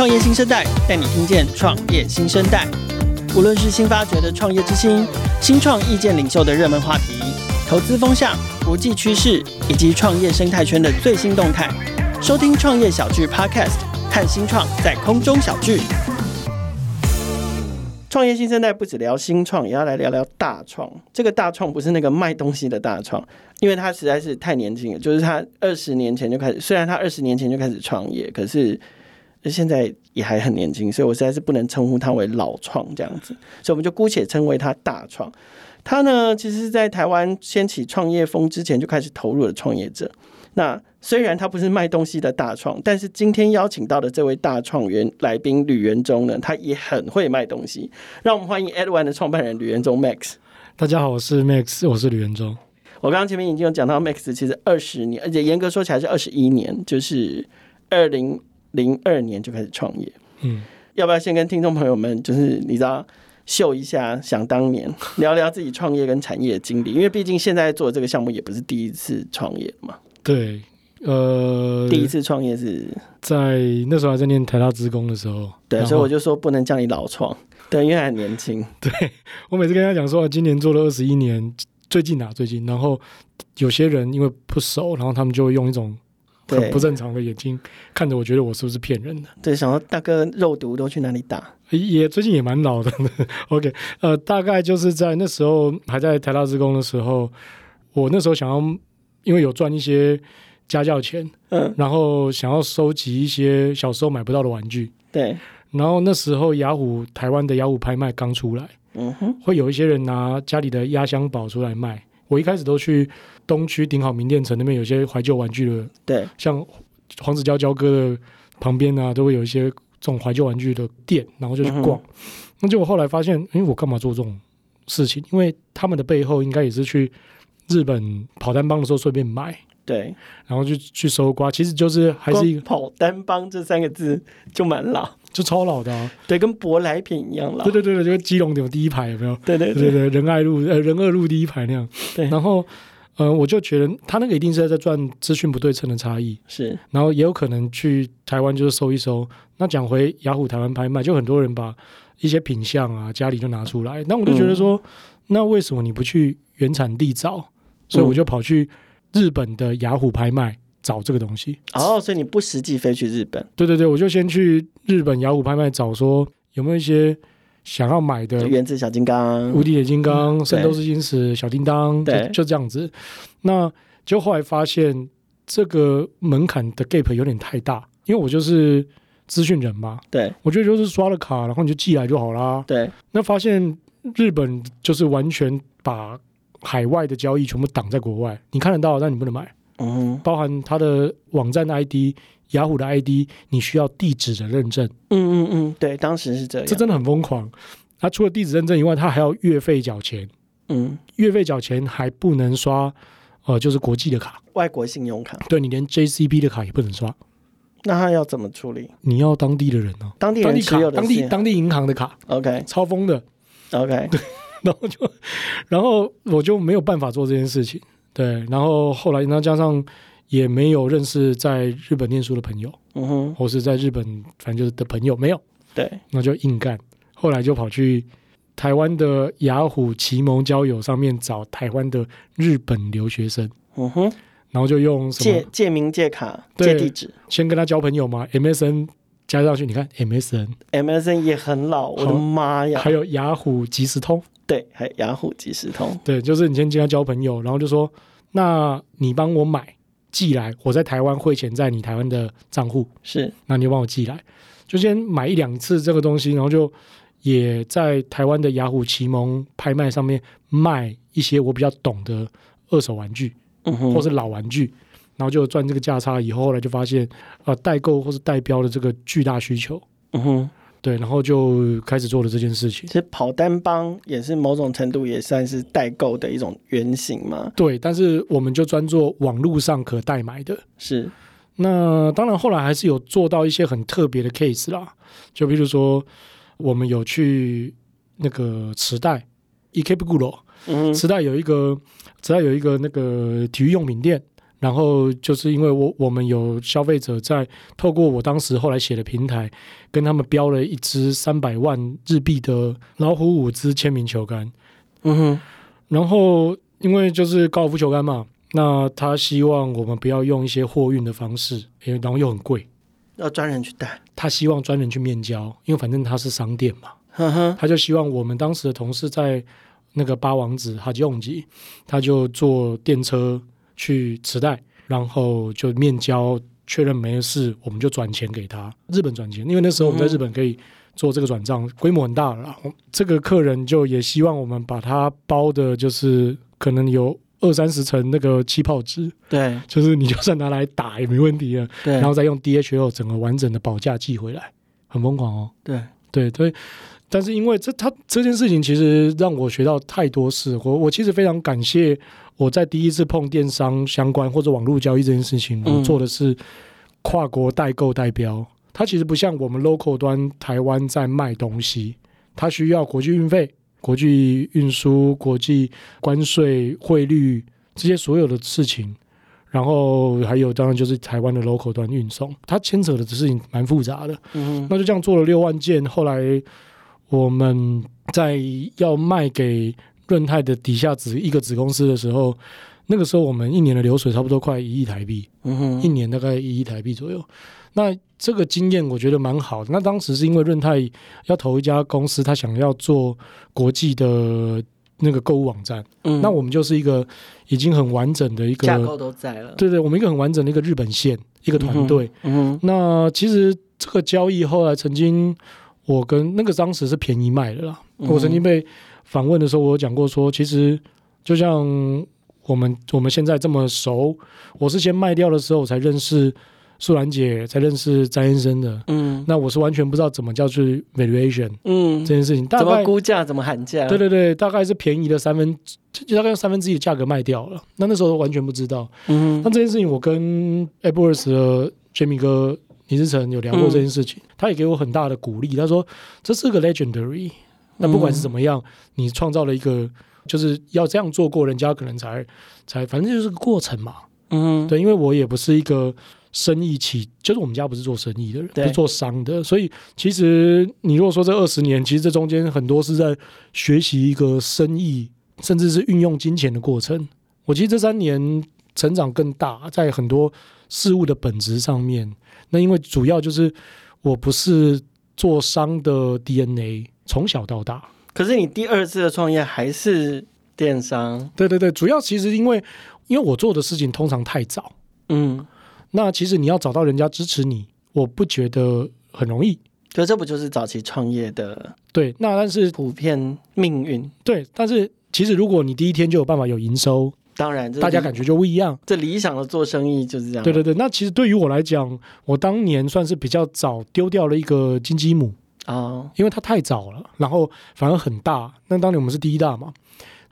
创业新生代带你听见创业新生代，无论是新发掘的创业之星、新创意见领袖的热门话题、投资风向、国际趋势以及创业生态圈的最新动态，收听创业小聚 Podcast，看新创在空中小聚。创业新生代不只聊新创，也要来聊聊大创。这个大创不是那个卖东西的大创，因为他实在是太年轻了。就是他二十年前就开始，虽然他二十年前就开始创业，可是现在也还很年轻，所以我实在是不能称呼他为老创这样子。所以我们就姑且称为他大创。他呢，其实是在台湾掀起创业风之前就开始投入了创业者。那虽然他不是卖东西的大创，但是今天邀请到的这位大创员来宾吕元忠呢，他也很会卖东西。让我们欢迎 EdOne 的创办人吕元忠 Max。大家好，我是 Max，我是吕元忠。我刚刚前面已经有讲到，Max 其实二十年，而且严格说起来是二十一年，就是二零零二年就开始创业。嗯，要不要先跟听众朋友们，就是你知道秀一下，想当年聊聊自己创业跟产业的经历？因为毕竟现在做的这个项目也不是第一次创业嘛。对，呃，第一次创业是在那时候还在念台大职工的时候，对，所以我就说不能叫你老创，对，因为还年轻。对，我每次跟他讲说，今年做了二十一年，最近啊，最近，然后有些人因为不熟，然后他们就会用一种很不正常的眼睛看着我，觉得我是不是骗人的？对，想要大哥肉毒都去哪里打？也最近也蛮老的。OK，呃，大概就是在那时候还在台大资工的时候，我那时候想要。因为有赚一些家教钱，嗯，然后想要收集一些小时候买不到的玩具，对。然后那时候雅虎台湾的雅虎拍卖刚出来，嗯哼，会有一些人拿家里的压箱宝出来卖。我一开始都去东区顶好名店城那边有些怀旧玩具的，对，像黄子佼佼哥的旁边啊，都会有一些这种怀旧玩具的店，然后就去逛。嗯、那结果后来发现，哎，我干嘛做这种事情？因为他们的背后应该也是去。日本跑单帮的时候顺便买，对，然后就去搜刮，其实就是还是一个跑单帮这三个字就蛮老，就超老的啊，对，跟舶来品一样老，对对对对，就跟基隆有第一排有没有？对。对对对，仁爱路呃仁二路第一排那样，对，然后呃我就觉得他那个一定是在赚资讯不对称的差异，是，然后也有可能去台湾就是搜一搜，那讲回雅虎台湾拍卖，就很多人把一些品相啊家里就拿出来，那我就觉得说，嗯、那为什么你不去原产地找？所以我就跑去日本的雅虎拍卖找这个东西。哦，所以你不实际飞去日本？对对对，我就先去日本雅虎拍卖找，说有没有一些想要买的。原子小金刚、无敌铁金刚、圣斗士星矢、小叮当，对，就这样子。那就后来发现这个门槛的 gap 有点太大，因为我就是资讯人嘛。对，我觉得就是刷了卡，然后你就寄来就好啦。对，那发现日本就是完全把。海外的交易全部挡在国外，你看得到，但你不能买。嗯，包含它的网站的 ID、雅虎的 ID，你需要地址的认证。嗯嗯嗯，对，当时是这样。这真的很疯狂。它除了地址认证以外，他还要月费缴钱。嗯，月费缴钱还不能刷，呃，就是国际的卡，外国信用卡。对，你连 JCB 的卡也不能刷。那他要怎么处理？你要当地的人呢、啊？当地人持有的当地当地银行的卡。OK，超疯的。OK 对。然后就，然后我就没有办法做这件事情，对。然后后来，那加上也没有认识在日本念书的朋友，嗯哼，或是在日本反正就是的朋友没有，对。那就硬干。后来就跑去台湾的雅虎奇盟交友上面找台湾的日本留学生，嗯哼。然后就用什么借借名借卡借地址，先跟他交朋友嘛。MSN 加上去，你看 MSN，MSN 也很老，我的妈呀！还有雅虎即时通。对，还有雅虎即时通。对，就是你先跟他交朋友，然后就说，那你帮我买寄来，我在台湾汇钱在你台湾的账户，是，那你就帮我寄来，就先买一两次这个东西，然后就也在台湾的雅虎奇盟拍卖上面卖一些我比较懂的二手玩具，嗯哼，或是老玩具，然后就赚这个价差。以后后来就发现，呃，代购或是代标的这个巨大需求，嗯哼。对，然后就开始做了这件事情。其实跑单帮也是某种程度也算是代购的一种原型嘛。对，但是我们就专做网络上可代买的。是。那当然，后来还是有做到一些很特别的 case 啦。就比如说，我们有去那个池袋，Ikebukuro，嗯，池袋有一个磁带有一个那个体育用品店，然后就是因为我我们有消费者在透过我当时后来写的平台，跟他们标了一支三百万日币的老虎五支签名球杆，嗯哼，然后因为就是高尔夫球杆嘛，那他希望我们不要用一些货运的方式，因为然后又很贵，要专人去带，他希望专人去面交，因为反正他是商店嘛，呵呵，他就希望我们当时的同事在那个八王子哈吉永吉，他就坐电车。去磁带，然后就面交确认没事，我们就转钱给他。日本转钱，因为那时候我们在日本可以做这个转账，规模很大了。这个客人就也希望我们把他包的，就是可能有二三十层那个气泡纸，对，就是你就算拿来打也没问题了。对，然后再用 DHL 整个完整的保价寄回来，很疯狂哦。对，对对，但是因为这他这件事情其实让我学到太多事，我我其实非常感谢。我在第一次碰电商相关或者网络交易这件事情，我做的是跨国代购代标。它其实不像我们 local 端台湾在卖东西，它需要国际运费、国际运输、国际关税、汇率这些所有的事情，然后还有当然就是台湾的 local 端运送，它牵扯的事情蛮复杂的。嗯，那就这样做了六万件，后来我们在要卖给。润泰的底下子一个子公司的时候，那个时候我们一年的流水差不多快一亿台币，嗯哼，一年大概一亿台币左右。那这个经验我觉得蛮好的。那当时是因为润泰要投一家公司，他想要做国际的那个购物网站，嗯，那我们就是一个已经很完整的一个架构都在了，对对，我们一个很完整的一个日本线一个团队，嗯哼。那其实这个交易后来曾经我跟那个当时是便宜卖的啦，我曾经被。访问的时候，我有讲过说，其实就像我们我们现在这么熟，我是先卖掉的时候我才认识素兰姐，才认识詹先生的。嗯，那我是完全不知道怎么叫去 valuation，嗯，这件事情，大概怎么估价，怎么喊价？对对对，大概是便宜的三分，就大概用三分之一的价格卖掉了。那那时候完全不知道。嗯，那这件事情我跟 AppWorks 的 Jamie 哥倪志成有聊过这件事情，嗯，他也给我很大的鼓励。他说这是个 legendary。那不管是怎么样，你创造了一个，就是要这样做过，人家可能才才，反正就是个过程嘛。嗯，对，因为我也不是一个生意起，就是我们家不是做生意的人，是做商的，所以其实你如果说这二十年，其实这中间很多是在学习一个生意，甚至是运用金钱的过程。我其实这三年成长更大，在很多事物的本质上面。那因为主要就是我不是做商的 DNA。从小到大，可是你第二次的创业还是电商？对对对，主要其实因为因为我做的事情通常太早，嗯，那其实你要找到人家支持你，我不觉得很容易。可这不就是早期创业的？对，那但是普遍命运。对，但是其实如果你第一天就有办法有营收，当然大家感觉就不一样。这理想的做生意就是这样。对对对，那其实对于我来讲，我当年算是比较早丢掉了一个金鸡母。啊，因为它太早了，然后反而很大。那当年我们是第一大嘛，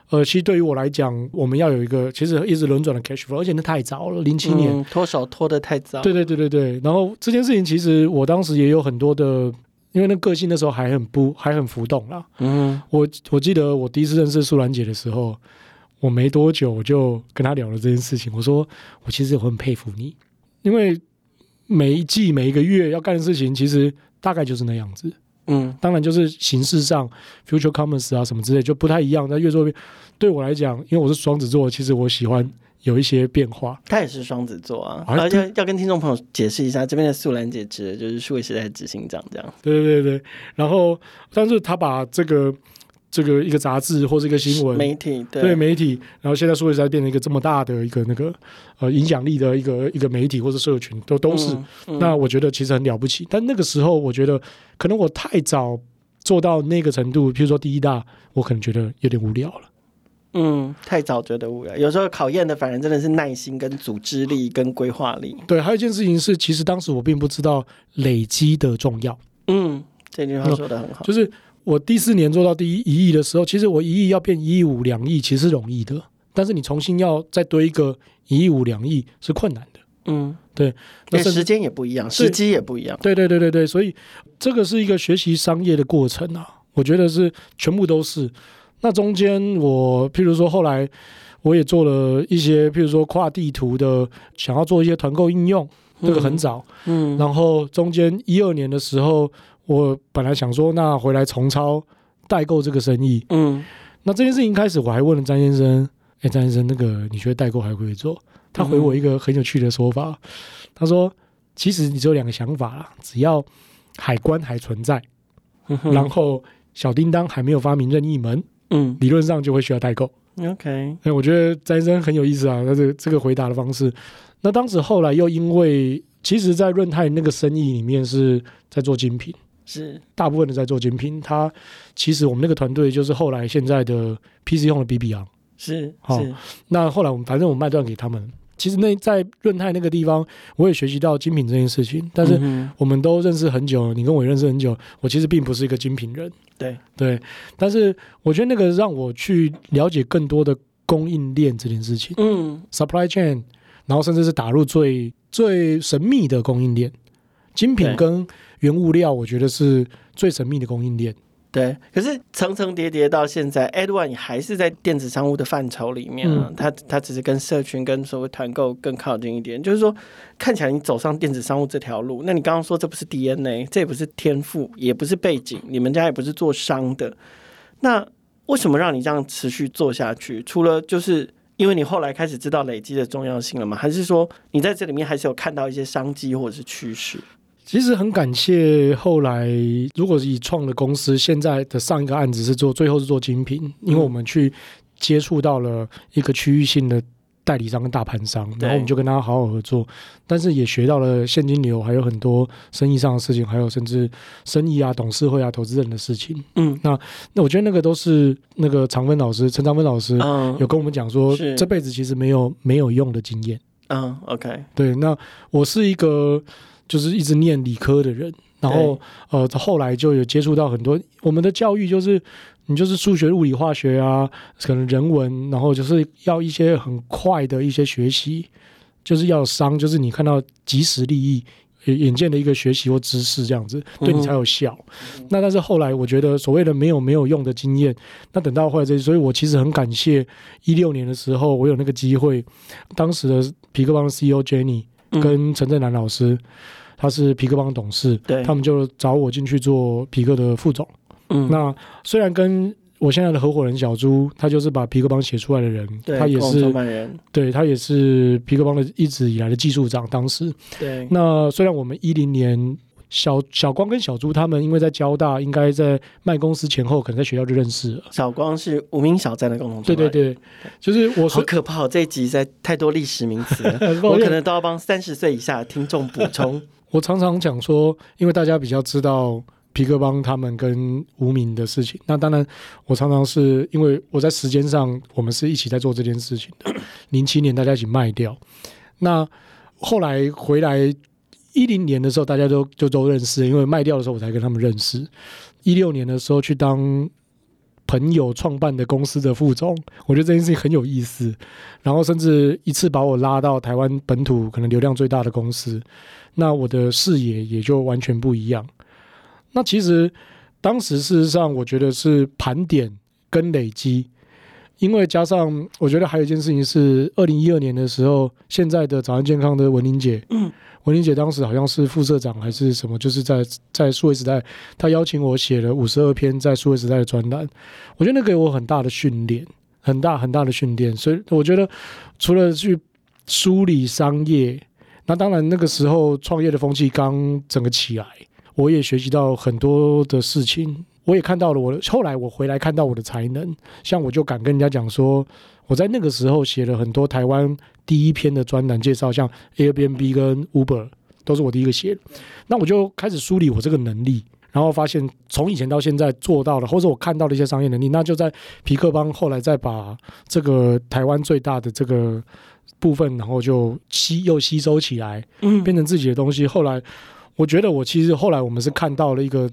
呃，其实对于我来讲，我们要有一个其实一直轮转的 cash flow，而且那太早了，零七年、嗯、脱手脱得太早。对对对对对。然后这件事情其实我当时也有很多的，因为那个性那时候还很不还很浮动啦。嗯，我我记得我第一次认识素兰姐的时候，我没多久我就跟她聊了这件事情。我说我其实我很佩服你，因为每一季每一个月要干的事情，其实大概就是那样子。嗯，当然就是形式上，future commerce 啊什么之类就不太一样。但越做越，对我来讲，因为我是双子座，其实我喜欢有一些变化。他也是双子座啊，而且要跟听众朋友解释一下，这边的素兰姐指的就是数位时代执行长这样。对对对对，然后但是他把这个。这个一个杂志或是一个新闻媒体，对，对媒体，然后现在数位时代变成一个这么大的一个那个呃影响力的一个一个媒体或者社群，都都是。嗯嗯、那我觉得其实很了不起，但那个时候我觉得可能我太早做到那个程度，譬如说第一大，我可能觉得有点无聊了。嗯，太早觉得无聊，有时候考验的反而真的是耐心、跟组织力、跟规划力。对，还有一件事情是，其实当时我并不知道累积的重要。嗯，这句话说的很好，就是。我第四年做到第一一亿的时候，其实我一亿要变一亿五两亿，其实是容易的。但是你重新要再堆一个一亿五两亿是困难的。嗯，对，那时间也不一样，时机也不一样。对对对对对，所以这个是一个学习商业的过程啊。我觉得是全部都是。那中间我譬如说后来我也做了一些，譬如说跨地图的，想要做一些团购应用，这个很早。嗯，然后中间一二年的时候，我本来想说那回来重操代购这个生意。嗯，那这件事情开始我还问了詹先生，哎，詹先生，那个你觉得代购还会不会做？他回我一个很有趣的说法，他说。其实你只有两个想法啦，只要海关还存在，嗯、然后小叮当还没有发明任意门，嗯，理论上就会需要代购。OK，我觉得詹森很有意思啊，他这个这个回答的方式。那当时后来又因为，其实，在润泰那个生意里面是在做精品，是大部分的在做精品。他其实我们那个团队就是后来现在的 PC 用的 BB 昂，是好。那后来我们反正我们卖断给他们。其实那在润泰那个地方，我也学习到精品这件事情。但是我们都认识很久，你跟我认识很久，我其实并不是一个精品人。对对，但是我觉得那个让我去了解更多的供应链这件事情。嗯，supply chain，然后甚至是打入最最神秘的供应链，精品跟原物料，我觉得是最神秘的供应链。对，可是层层叠叠到现在，Edone 还是在电子商务的范畴里面啊。它它只是跟社群、跟所谓团购更靠近一点。就是说，看起来你走上电子商务这条路，那你刚刚说这不是 DNA，这也不是天赋，也不是背景，你们家也不是做商的。那为什么让你这样持续做下去？除了就是因为你后来开始知道累积的重要性了吗？还是说你在这里面还是有看到一些商机或者是趋势？其实很感谢后来，如果是以创的公司，现在的上一个案子是做，最后是做精品，因为我们去接触到了一个区域性的代理商跟大盘商，然后我们就跟他好好合作，但是也学到了现金流，还有很多生意上的事情，还有甚至生意啊、董事会啊、投资人的事情。嗯，那那我觉得那个都是那个长芬老师陈长芬老师有跟我们讲说，这辈子其实没有没有用的经验。嗯，OK，对，那我是一个。就是一直念理科的人，然后呃，后来就有接触到很多我们的教育，就是你就是数学、物理、化学啊，可能人文，然后就是要一些很快的一些学习，就是要商，就是你看到即时利益、眼见的一个学习或知识这样子，对你才有效。嗯、那但是后来我觉得所谓的没有没有用的经验，那等到后来这，所以我其实很感谢一六年的时候，我有那个机会，当时的皮克邦的 CEO Jenny 跟陈振南老师。嗯他是皮克邦董事，对，他们就找我进去做皮克的副总。嗯，那虽然跟我现在的合伙人小朱，他就是把皮克邦写出来的人，他也是，对他也是皮克邦的一直以来的技术长。当时，对，那虽然我们一零年小小光跟小朱他们因为在交大，应该在卖公司前后，可能在学校就认识了。小光是无名小站的共同对对对，就是我好可怕，这一集在太多历史名词了，我可能都要帮三十岁以下的听众补充。我常常讲说，因为大家比较知道皮克邦他们跟无名的事情，那当然我常常是因为我在时间上我们是一起在做这件事情的。零七年大家一起卖掉，那后来回来一零年的时候，大家都就都认识，因为卖掉的时候我才跟他们认识。一六年的时候去当朋友创办的公司的副总，我觉得这件事情很有意思。然后甚至一次把我拉到台湾本土可能流量最大的公司。那我的视野也就完全不一样。那其实当时事实上，我觉得是盘点跟累积，因为加上我觉得还有一件事情是，二零一二年的时候，现在的早安健康的文玲姐，嗯，文玲姐当时好像是副社长还是什么，就是在在数位时代，她邀请我写了五十二篇在数位时代的专栏，我觉得那给我很大的训练，很大很大的训练。所以我觉得除了去梳理商业。那当然，那个时候创业的风气刚整个起来，我也学习到很多的事情，我也看到了我的。后来我回来看到我的才能，像我就敢跟人家讲说，我在那个时候写了很多台湾第一篇的专栏介绍，像 Airbnb 跟 Uber 都是我第一个写的。那我就开始梳理我这个能力，然后发现从以前到现在做到了，或者我看到了一些商业能力，那就在皮克邦后来再把这个台湾最大的这个。部分，然后就吸又吸收起来，嗯，变成自己的东西。后来，我觉得我其实后来我们是看到了一个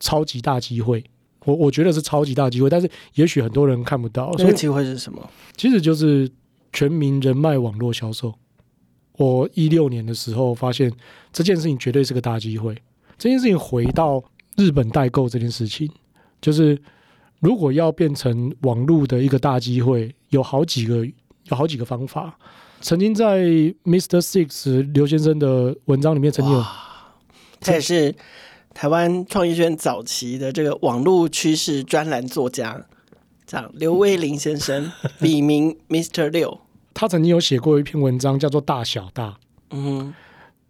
超级大机会，我我觉得是超级大机会，但是也许很多人看不到。这个机会是什么？其实就是全民人脉网络销售。我一六年的时候发现这件事情绝对是个大机会。这件事情回到日本代购这件事情，就是如果要变成网络的一个大机会，有好几个有好几个方法。曾经在 Mr. Six 刘先生的文章里面，曾经有，这也是台湾创意圈早期的这个网络趋势专栏作家，这样刘威林先生，笔名 Mr. 六。他曾经有写过一篇文章，叫做《大小大》。嗯哼，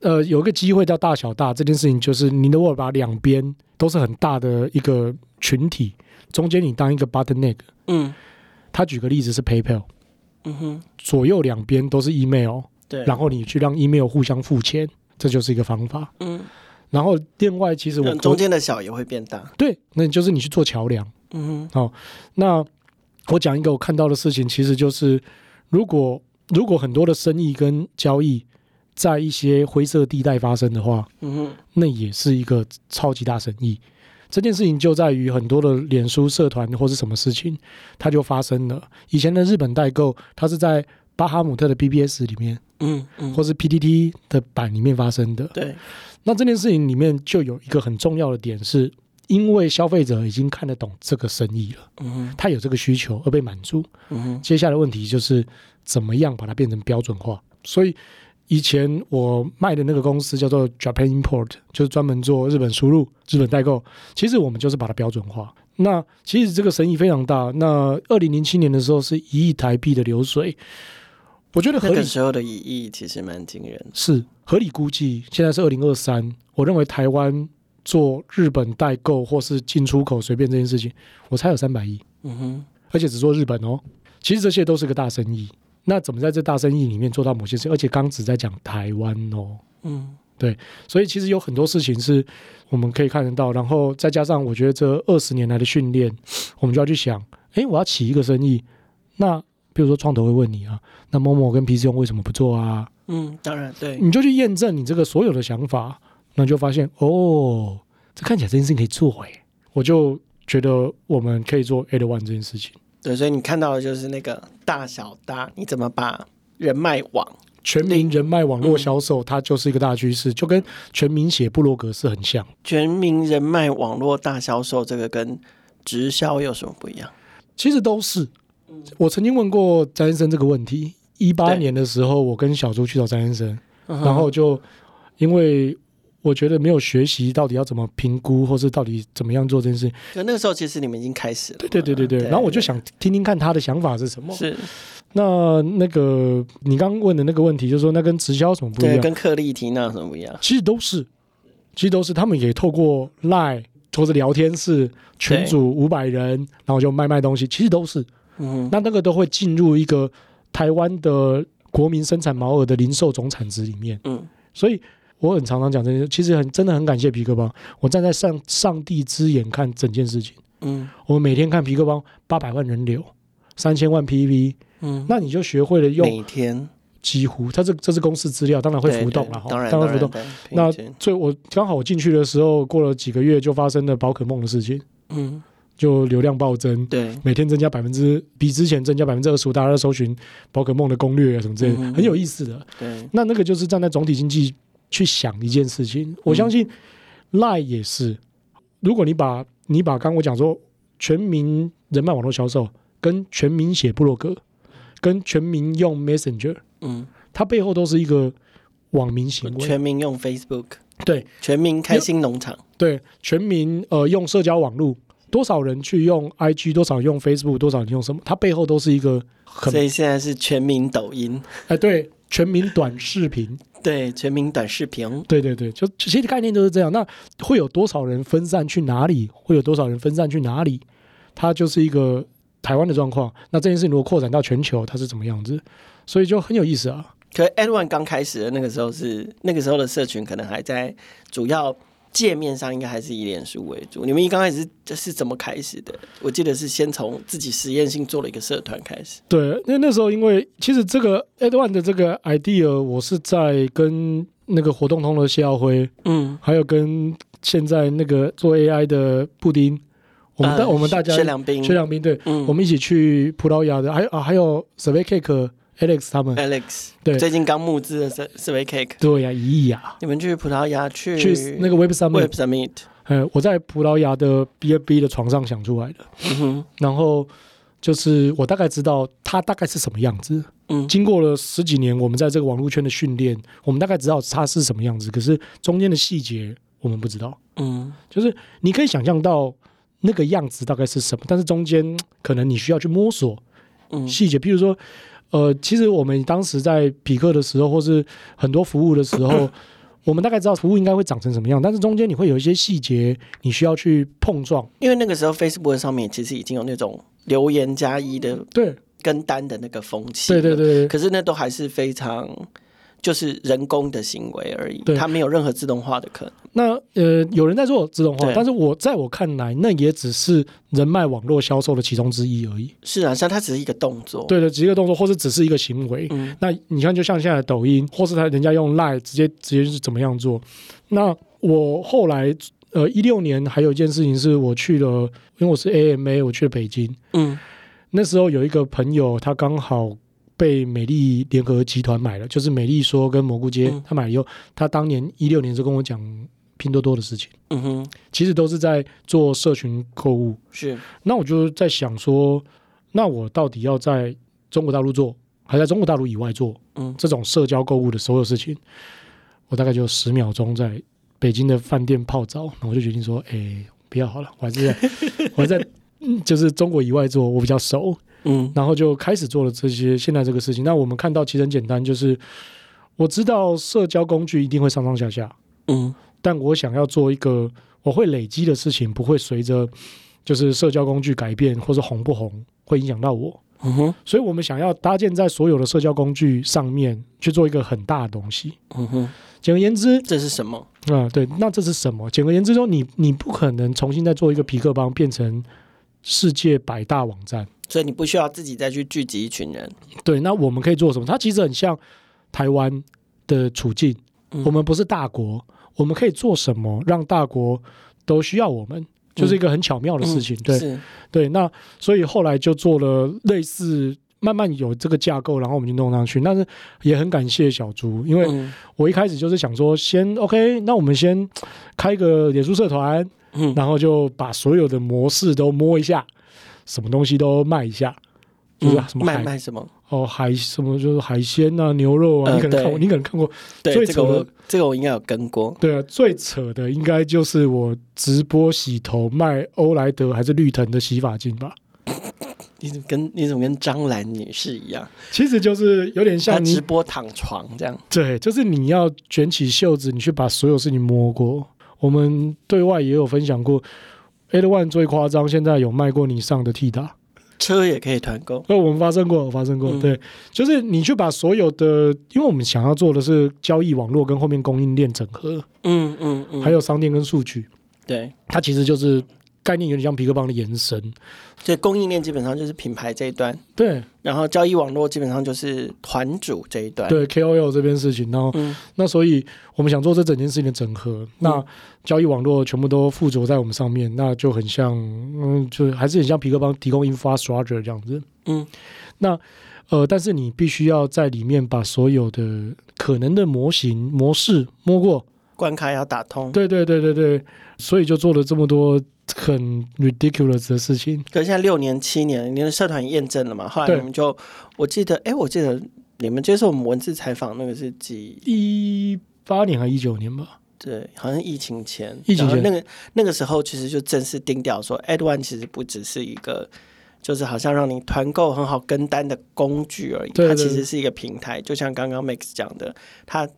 呃，有一个机会叫大小大这件事情，就是你如果把两边都是很大的一个群体，中间你当一个 bottleneck。嗯，他举个例子是 PayPal。嗯哼，左右两边都是 email，对，然后你去让 email 互相付钱，这就是一个方法。嗯，然后另外其实我中间的小也会变大，对，那就是你去做桥梁。嗯哼，好，那我讲一个我看到的事情，其实就是如果如果很多的生意跟交易在一些灰色地带发生的话，嗯哼，那也是一个超级大生意。这件事情就在于很多的脸书社团或是什么事情，它就发生了。以前的日本代购，它是在巴哈姆特的 BBS 里面，嗯嗯，或是 PTT 的版里面发生的。对，那这件事情里面就有一个很重要的点，是因为消费者已经看得懂这个生意了，嗯，他有这个需求而被满足，嗯，接下来的问题就是怎么样把它变成标准化，所以。以前我卖的那个公司叫做 Japan Import，就是专门做日本输入、日本代购。其实我们就是把它标准化。那其实这个生意非常大。那二零零七年的时候是一亿台币的流水，我觉得合理。那个时候的一亿其实蛮惊人。是合理估计，现在是二零二三。我认为台湾做日本代购或是进出口随便这件事情，我猜有三百亿。嗯哼，而且只做日本哦。其实这些都是个大生意。那怎么在这大生意里面做到某些事？而且刚只在讲台湾哦，嗯，对，所以其实有很多事情是我们可以看得到，然后再加上我觉得这二十年来的训练，我们就要去想，哎，我要起一个生意，那比如说创投会问你啊，那 Momo 跟 PChome 为什么不做啊？嗯，当然对，你就去验证你这个所有的想法，那就发现哦，这看起来这件事情可以做诶，我就觉得我们可以做 eight-one 这件事情。对，所以你看到的就是那个大小大，你怎么把人脉网全民人脉网络销售，它就是一个大趋势，就跟全民写部落格是很像。全民人脉网络大销售，这个跟直销有什么不一样？其实都是。我曾经问过詹先生这个问题，一八年的时候，我跟小朱去找詹先生，然后就因为。我觉得没有学习到底要怎么评估，或是到底怎么样做这件事。可那个时候其实你们已经开始了。对对对对对。然后我就想听听看他的想法是什么。是。那那个你刚刚问的那个问题，就是说那跟直销什么不一样？对，跟客立听那有什么不一样？其实都是，其实都是。他们也透过 Line 或者聊天室群组五百人，然后就卖卖东西，其实都是。嗯。那那个都会进入一个台湾的国民生产毛额的零售总产值里面。嗯。所以。我很常常讲这些，其实很真的很感谢皮克邦。我站在上上帝之眼看整件事情。嗯，我们每天看皮克邦八百万人流，三千万 PV。嗯，那你就学会了用每天几乎，它这这是公司资料，当然会浮动了哈，当然会浮动。那所以我刚好我进去的时候，过了几个月就发生了宝可梦的事情。嗯，就流量暴增，对，每天增加百分之比之前增加百分之二十五，大家在搜寻宝可梦的攻略啊什么之类的，嗯、很有意思的。对，那那个就是站在总体经济。去想一件事情，我相信 Line 也是。如果你把你把刚我讲说全民人脉网络销售，跟全民写部落格，跟全民用 Messenger，嗯，它背后都是一个网民行为。全民用 Facebook，对，全民开心农场，对，全民呃用社交网络，多少人去用 IG，多少人用 Facebook，多少人用什么？它背后都是一个很。所以现在是全民抖音，哎，对，全民短视频。对，全民短视频，对对对，就其实概念就是这样。那会有多少人分散去哪里？会有多少人分散去哪里？它就是一个台湾的状况。那这件事情如果扩展到全球，它是怎么样子？所以就很有意思啊。可 eight-one 刚开始的那个时候是那个时候的社群，可能还在主要。界面上应该还是以脸书为主。你们一刚开始是是怎么开始的？我记得是先从自己实验性做了一个社团开始。对，那那时候因为其实这个 eight-one 的这个 idea，我是在跟那个活动通的谢耀辉，嗯，还有跟现在那个做 AI 的布丁，我们大、呃、我们大家薛良斌，薛良斌对，嗯、我们一起去葡萄牙的，还有啊还有 Survey Cake Alex 他们，Alex 对，最近刚募资的是是 Survey Cake，对呀、啊，一亿啊！你们去葡萄牙去去那个 Web Summit，, Web Summit 呃，我在葡萄牙的 B F B 的床上想出来的，然后就是我大概知道它大概是什么样子。嗯，经过了十几年，我们在这个网络圈的训练，我们大概知道它是什么样子，可是中间的细节我们不知道。嗯，就是你可以想象到那个样子大概是什么，但是中间可能你需要去摸索细节，譬如说。呃，其实我们当时在匹克的时候，或是很多服务的时候，我们大概知道服务应该会长成什么样，但是中间你会有一些细节，你需要去碰撞。因为那个时候 Facebook 上面其实已经有那种留言加一的对跟单的那个风气，对对对，可是那都还是非常。就是人工的行为而已，它没有任何自动化的可能。那呃，有人在做自动化，但是我在我看来，那也只是人脉网络销售的其中之一而已。是啊，像它只是一个动作，对的，只是一个动作，或是只是一个行为。嗯，那你看，就像现在的抖音，或是他人家用 Line 直接直接是怎么样做？那我后来呃一六年还有一件事情是我去了，因为我是 AMA，我去了北京。嗯，那时候有一个朋友，他刚好。被美丽联合集团买了，就是美丽说跟蘑菇街，他买了以后，他当年一六年就跟我讲拼多多的事情。嗯哼，其实都是在做社群购物。是，那我就在想说，那我到底要在中国大陆做，还在中国大陆以外做？嗯，这种社交购物的所有事情，我大概就十秒钟在北京的饭店泡澡，那我就决定说，哎，不要好了，我还是在，我还在，就是中国以外做，我比较熟。嗯，然后就开始做了这些现在这个事情。那我们看到其实很简单，就是我知道社交工具一定会上上下下，嗯，但我想要做一个我会累积的事情，不会随着就是社交工具改变或者红不红会影响到我。嗯哼，所以我们想要搭建在所有的社交工具上面去做一个很大的东西。嗯哼，简而言之，这是什么？啊，对，那这是什么？简而言之说，你你不可能重新再做一个皮克邦变成世界百大网站。所以你不需要自己再去聚集一群人。对，那我们可以做什么？它其实很像台湾的处境。嗯。我们不是大国，我们可以做什么让大国都需要我们？就是一个很巧妙的事情。嗯。对，对。那所以后来就做了类似，慢慢有这个架构，然后我们就弄上去。但是也很感谢小猪，因为我一开始就是想说，先 OK，那我们先开个脸书社团，嗯，然后就把所有的模式都摸一下。什么东西都卖一下，就是什么卖卖什么哦，海什么就是海鲜啊，牛肉啊，你可能看过，你可能看过。最扯的，这个我应该有跟过。对啊，最扯的应该就是我直播洗头卖欧莱德还是绿藤的洗发精吧？你怎么跟你怎么跟张兰女士一样？其实就是有点像直播躺床这样。对，就是你要卷起袖子，你去把所有事情摸过。我们对外也有分享过。Edone 最夸张，现在有卖过你上的 T 打。车也可以团购。那，我们发生过，发生过，嗯、对，就是你去把所有的，因为我们想要做的是交易网络跟后面供应链整合，嗯嗯嗯，还有商店跟数据，对，它其实就是。概念有点像皮克邦的延伸，所以供应链基本上就是品牌这一端，对，然后交易网络基本上就是团主这一端，对 KOL 这边事情，然后、嗯、那所以我们想做这整件事情的整合，嗯、那交易网络全部都附着在我们上面，那就很像，嗯，就还是很像皮克邦提供 infrastructure 这样子，嗯，那呃，但是你必须要在里面把所有的可能的模型模式摸过，关卡要打通，对对对对对，所以就做了这么多。很 ridiculous 的事情。可是现在六年七年，你的社团验证了嘛？后来你们就，我记得，哎、欸，我记得你们接受我们文字采访那个是几一八年还是一九年吧？对，好像疫情前。疫情前那个那个时候，其实就正式定调说，Ad One 其实不只是一个，就是好像让你团购很好跟单的工具而已。它其实是一个平台，就像刚刚 Max 讲的，它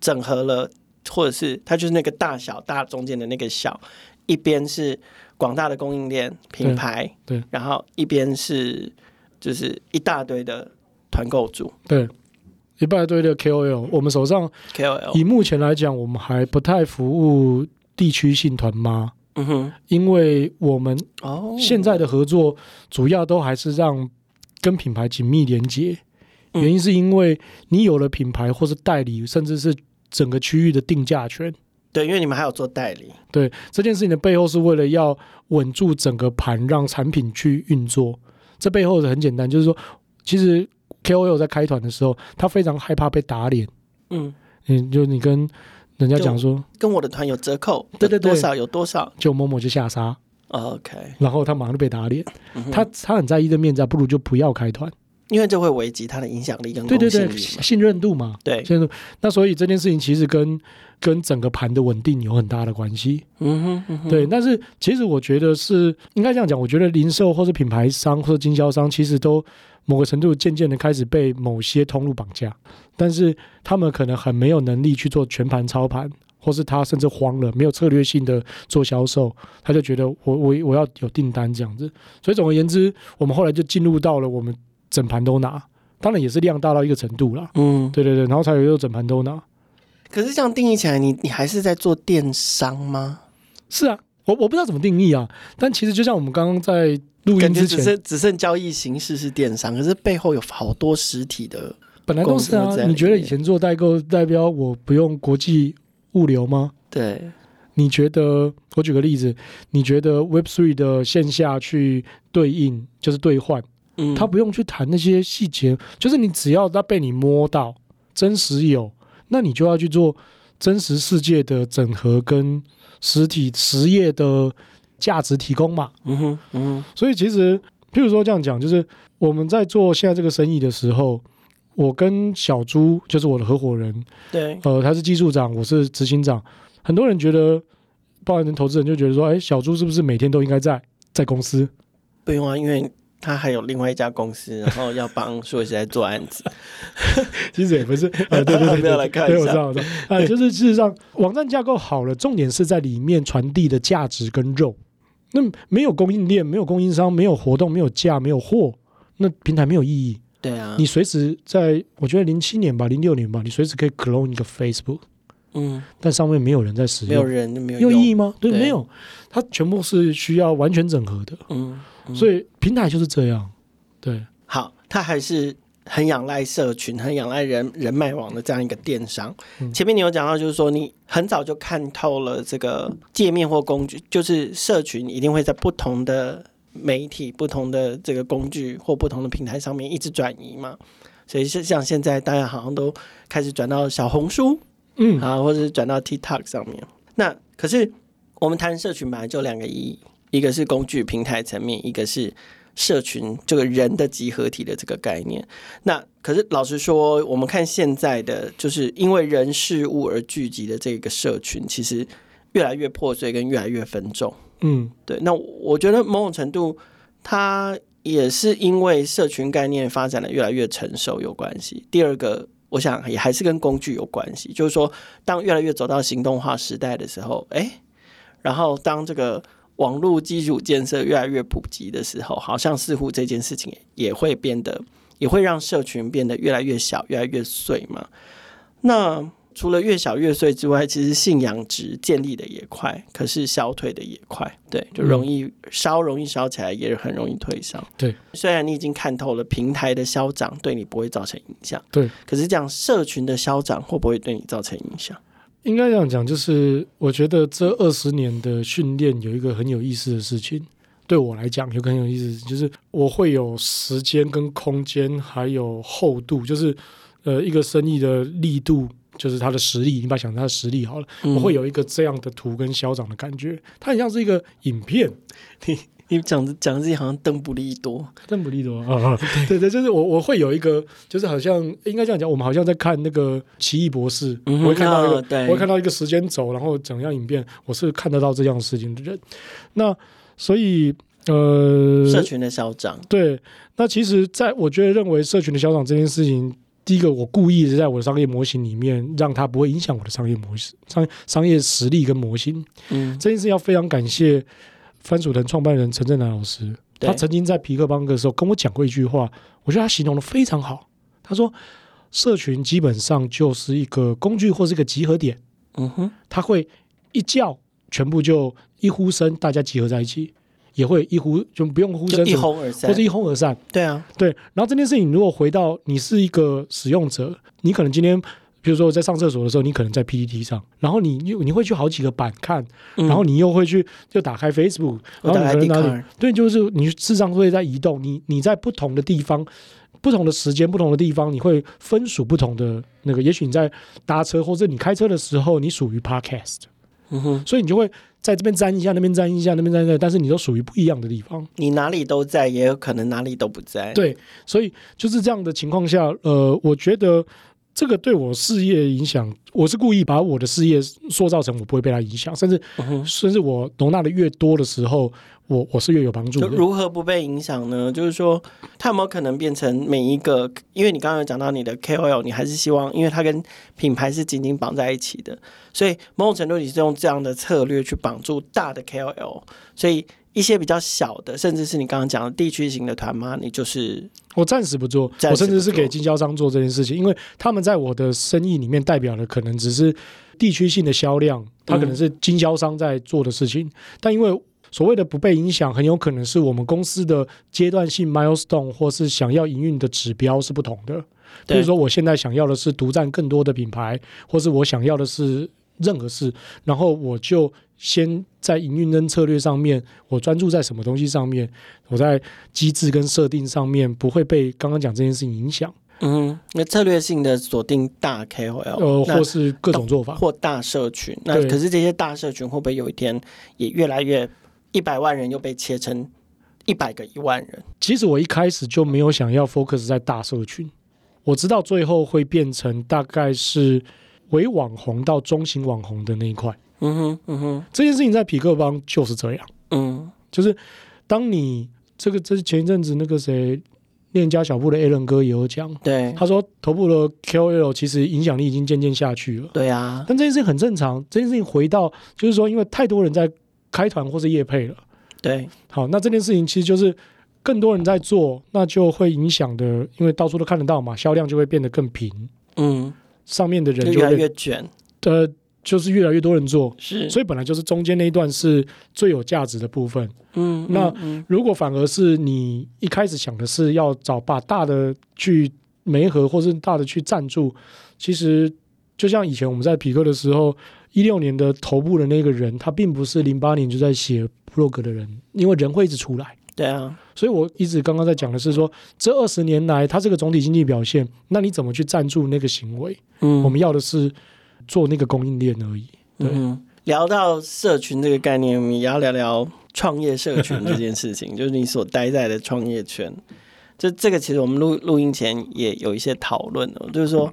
整合了，或者是它就是那个大小大中间的那个小。一边是广大的供应链品牌，对，对，然后一边是就是一大堆的团购组，对，一大堆的 KOL。我们手上 KOL，以目前来讲，我们还不太服务地区性团妈，嗯哼，因为我们哦。现在的合作主要都还是让跟品牌紧密连接，原因是因为你有了品牌或是代理，甚至是整个区域的定价权。对，因为你们还有做代理。对，这件事情的背后是为了要稳住整个盘，让产品去运作。这背后的很简单，就是说，其实 KOL 在开团的时候，他非常害怕被打脸。嗯，你就你跟人家讲说，跟我的团有折扣，对对对，多少有多少，就某某就下杀。OK，然后他马上就被打脸。嗯、他他很在意的面子，不如就不要开团。因为这会危及他的影响力跟对对对信任度嘛，对，信任度。那所以这件事情其实跟跟整个盘的稳定有很大的关系。嗯哼，嗯哼，对。但是其实我觉得是应该这样讲，我觉得零售或是品牌商或者经销商，其实都某个程度渐渐的开始被某些通路绑架，但是他们可能很没有能力去做全盘操盘，或是他甚至慌了，没有策略性的做销售，他就觉得我我我要有订单这样子。所以总而言之，我们后来就进入到了我们。整盘都拿，当然也是量大到一个程度了。嗯，对对对，然后才有一个整盘都拿。可是这样定义起来，你你还是在做电商吗？是啊，我我不知道怎么定义啊。但其实就像我们刚刚在录音之前，只剩只剩交易形式是电商，可是背后有好多实体的，本来都是啊。你觉得以前做代购代表我不用国际物流吗？对。你觉得？我举个例子，你觉得 Web Three 的线下去对应就是兑换？嗯，他不用去谈那些细节，就是你只要他被你摸到真实有，那你就要去做真实世界的整合跟实体实业的价值提供嘛。嗯哼，嗯哼。所以其实，譬如说这样讲，就是我们在做现在这个生意的时候，我跟小朱就是我的合伙人，对，呃，他是技术长，我是执行长。很多人觉得，包含人投资人就觉得说，哎，小朱是不是每天都应该在在公司？不用啊，因为。他还有另外一家公司，然后要帮硕士在做案子。其实也不是，呃，对对对，不要来看一下。我知道，我知道。啊，就是事实上，网站架构好了，重点是在里面传递的价值跟肉。那没有供应链，没有供应商，没有活动，没有价，没有货，那平台没有意义。对啊。你随时在，我觉得零七年吧，零六年吧，你随时可以 clone 一个 Facebook。嗯。但上面没有人在使用，没有人，没有有意义吗？对，对没有。它全部是需要完全整合的。嗯。所以平台就是这样，对，好，它还是很仰赖社群、很仰赖人人脉网的这样一个电商。嗯、前面你有讲到，就是说你很早就看透了这个界面或工具，就是社群一定会在不同的媒体、不同的这个工具或不同的平台上面一直转移嘛。所以是像现在大家好像都开始转到小红书，嗯，啊，或者是转到 TikTok 上面。那可是我们谈社群本来就两个意义。一个是工具平台层面，一个是社群这个人的集合体的这个概念。那可是老实说，我们看现在的，就是因为人事物而聚集的这个社群，其实越来越破碎，跟越来越分众。嗯，对。那我觉得某种程度，它也是因为社群概念发展的越来越成熟有关系。第二个，我想也还是跟工具有关系，就是说，当越来越走到行动化时代的时候，哎，然后当这个。网络基础建设越来越普及的时候，好像似乎这件事情也会变得，也会让社群变得越来越小、越来越碎嘛。那除了越小越碎之外，其实信仰值建立的也快，可是消退的也快。对，就容易烧，容易烧起来，也很容易退烧。对，虽然你已经看透了平台的消长对你不会造成影响，对，可是这样社群的消长会不会对你造成影响？应该这样讲，就是我觉得这二十年的训练有一个很有意思的事情，对我来讲有个很有意思，就是我会有时间跟空间，还有厚度，就是呃一个生意的力度，就是它的实力。你把它想成它的实力好了，我会有一个这样的图跟消长的感觉，它很像是一个影片。讲的讲自己好像邓布利多，邓布利多啊，对对，就是我我会有一个，就是好像应该这样讲，我们好像在看那个奇异博士，嗯、我会看到一个，哦、我会看到一个时间轴，然后怎样影变，我是看得到这样的事情的人。那所以呃，社群的消长，对，那其实在我觉得认为社群的消长这件事情，第一个我故意是在我的商业模型里面，让它不会影响我的商业模式、商商业实力跟模型。嗯，这件事要非常感谢。番薯藤创办人陈正南老师，他曾经在皮克邦的时候跟我讲过一句话，我觉得他形容的非常好。他说，社群基本上就是一个工具或是一个集合点。嗯哼，他会一叫，全部就一呼声，大家集合在一起，也会一呼就不用呼声，一哄而散，或者一哄而散。对啊，对。然后这件事情，如果回到你是一个使用者，你可能今天比如说我在上厕所的时候，你可能在 PPT 上，然后你又你会去好几个版看，然后你又会去就打开 Facebook，然后你可能哪里对，就是你事实上会在移动，你你在不同的地方。不同的时间、不同的地方，你会分属不同的那个。也许你在搭车或者你开车的时候，你属于 Podcast，嗯哼，所以你就会在这边粘一下，那边粘一下，那边粘一下，但是你都属于不一样的地方。你哪里都在，也有可能哪里都不在。对，所以就是这样的情况下，呃，我觉得。这个对我事业影响，我是故意把我的事业塑造成我不会被它影响，甚至、嗯、甚至我容纳的越多的时候，我我是越有帮助的。如何不被影响呢？就是说，它有没有可能变成每一个？因为你刚刚有讲到你的 KOL，你还是希望，因为它跟品牌是紧紧绑在一起的，所以某种程度你是用这样的策略去绑住大的 KOL，所以。一些比较小的，甚至是你刚刚讲的地区型的团妈，你就是我暂时不做，我甚至是给经销商做这件事情，因为他们在我的生意里面代表的可能只是地区性的销量，它可能是经销商在做的事情。嗯、但因为所谓的不被影响，很有可能是我们公司的阶段性 milestone 或是想要营运的指标是不同的。比如说，我现在想要的是独占更多的品牌，或是我想要的是任何事，然后我就。先在营运跟策略上面，我专注在什么东西上面？我在机制跟设定上面不会被刚刚讲这件事情影响。嗯，那策略性的锁定大 KOL，呃，或是各种做法，或大社群。那可是这些大社群会不会有一天也越来越一百万人又被切成一百个一万人？其实我一开始就没有想要 focus 在大社群，我知道最后会变成大概是微网红到中型网红的那一块。嗯哼，嗯哼，这件事情在匹克邦就是这样。嗯，就是当你这个，这是前一阵子那个谁链家小铺的 Alan 哥也有讲，对，他说头部的 KOL 其实影响力已经渐渐下去了。对啊，但这件事情很正常。这件事情回到就是说，因为太多人在开团或是业配了。对，好，那这件事情其实就是更多人在做，那就会影响的，因为到处都看得到嘛，销量就会变得更平。嗯，上面的人就越来越卷。呃。就是越来越多人做，是，所以本来就是中间那一段是最有价值的部分。嗯，那如果反而是你一开始想的是要找把大的去媒合，或是大的去赞助，其实就像以前我们在匹克的时候，一六年的头部的那个人，他并不是零八年就在写 blog 的人，因为人会一直出来。对啊，所以我一直刚刚在讲的是说，这二十年来，他这个总体经济表现，那你怎么去赞助那个行为？嗯，我们要的是。做那个供应链而已。对，嗯，聊到社群这个概念，我们也要聊聊创业社群这件事情，就是你所待在的创业圈。就这个，其实我们录录音前也有一些讨论哦，就是说，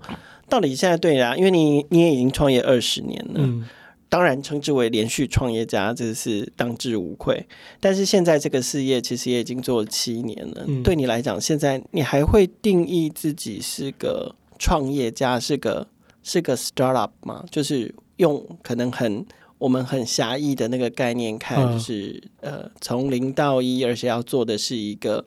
到底现在对啊，因为你你也已经创业二十年了，嗯，当然称之为连续创业家，这是当之无愧。但是现在这个事业其实也已经做了七年了，嗯，对你来讲，现在你还会定义自己是个创业家，是个？是个 startup 嘛，就是用可能很我们很狭义的那个概念看，就是、嗯、呃从零到一，而且要做的是一个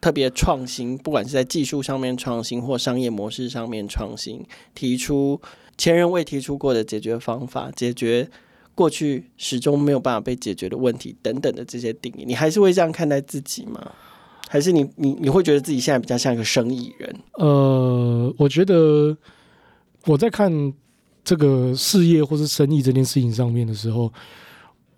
特别创新，不管是在技术上面创新或商业模式上面创新，提出前人未提出过的解决方法，解决过去始终没有办法被解决的问题等等的这些定义，你还是会这样看待自己吗？还是你你你会觉得自己现在比较像一个生意人？呃，我觉得。我在看这个事业或是生意这件事情上面的时候，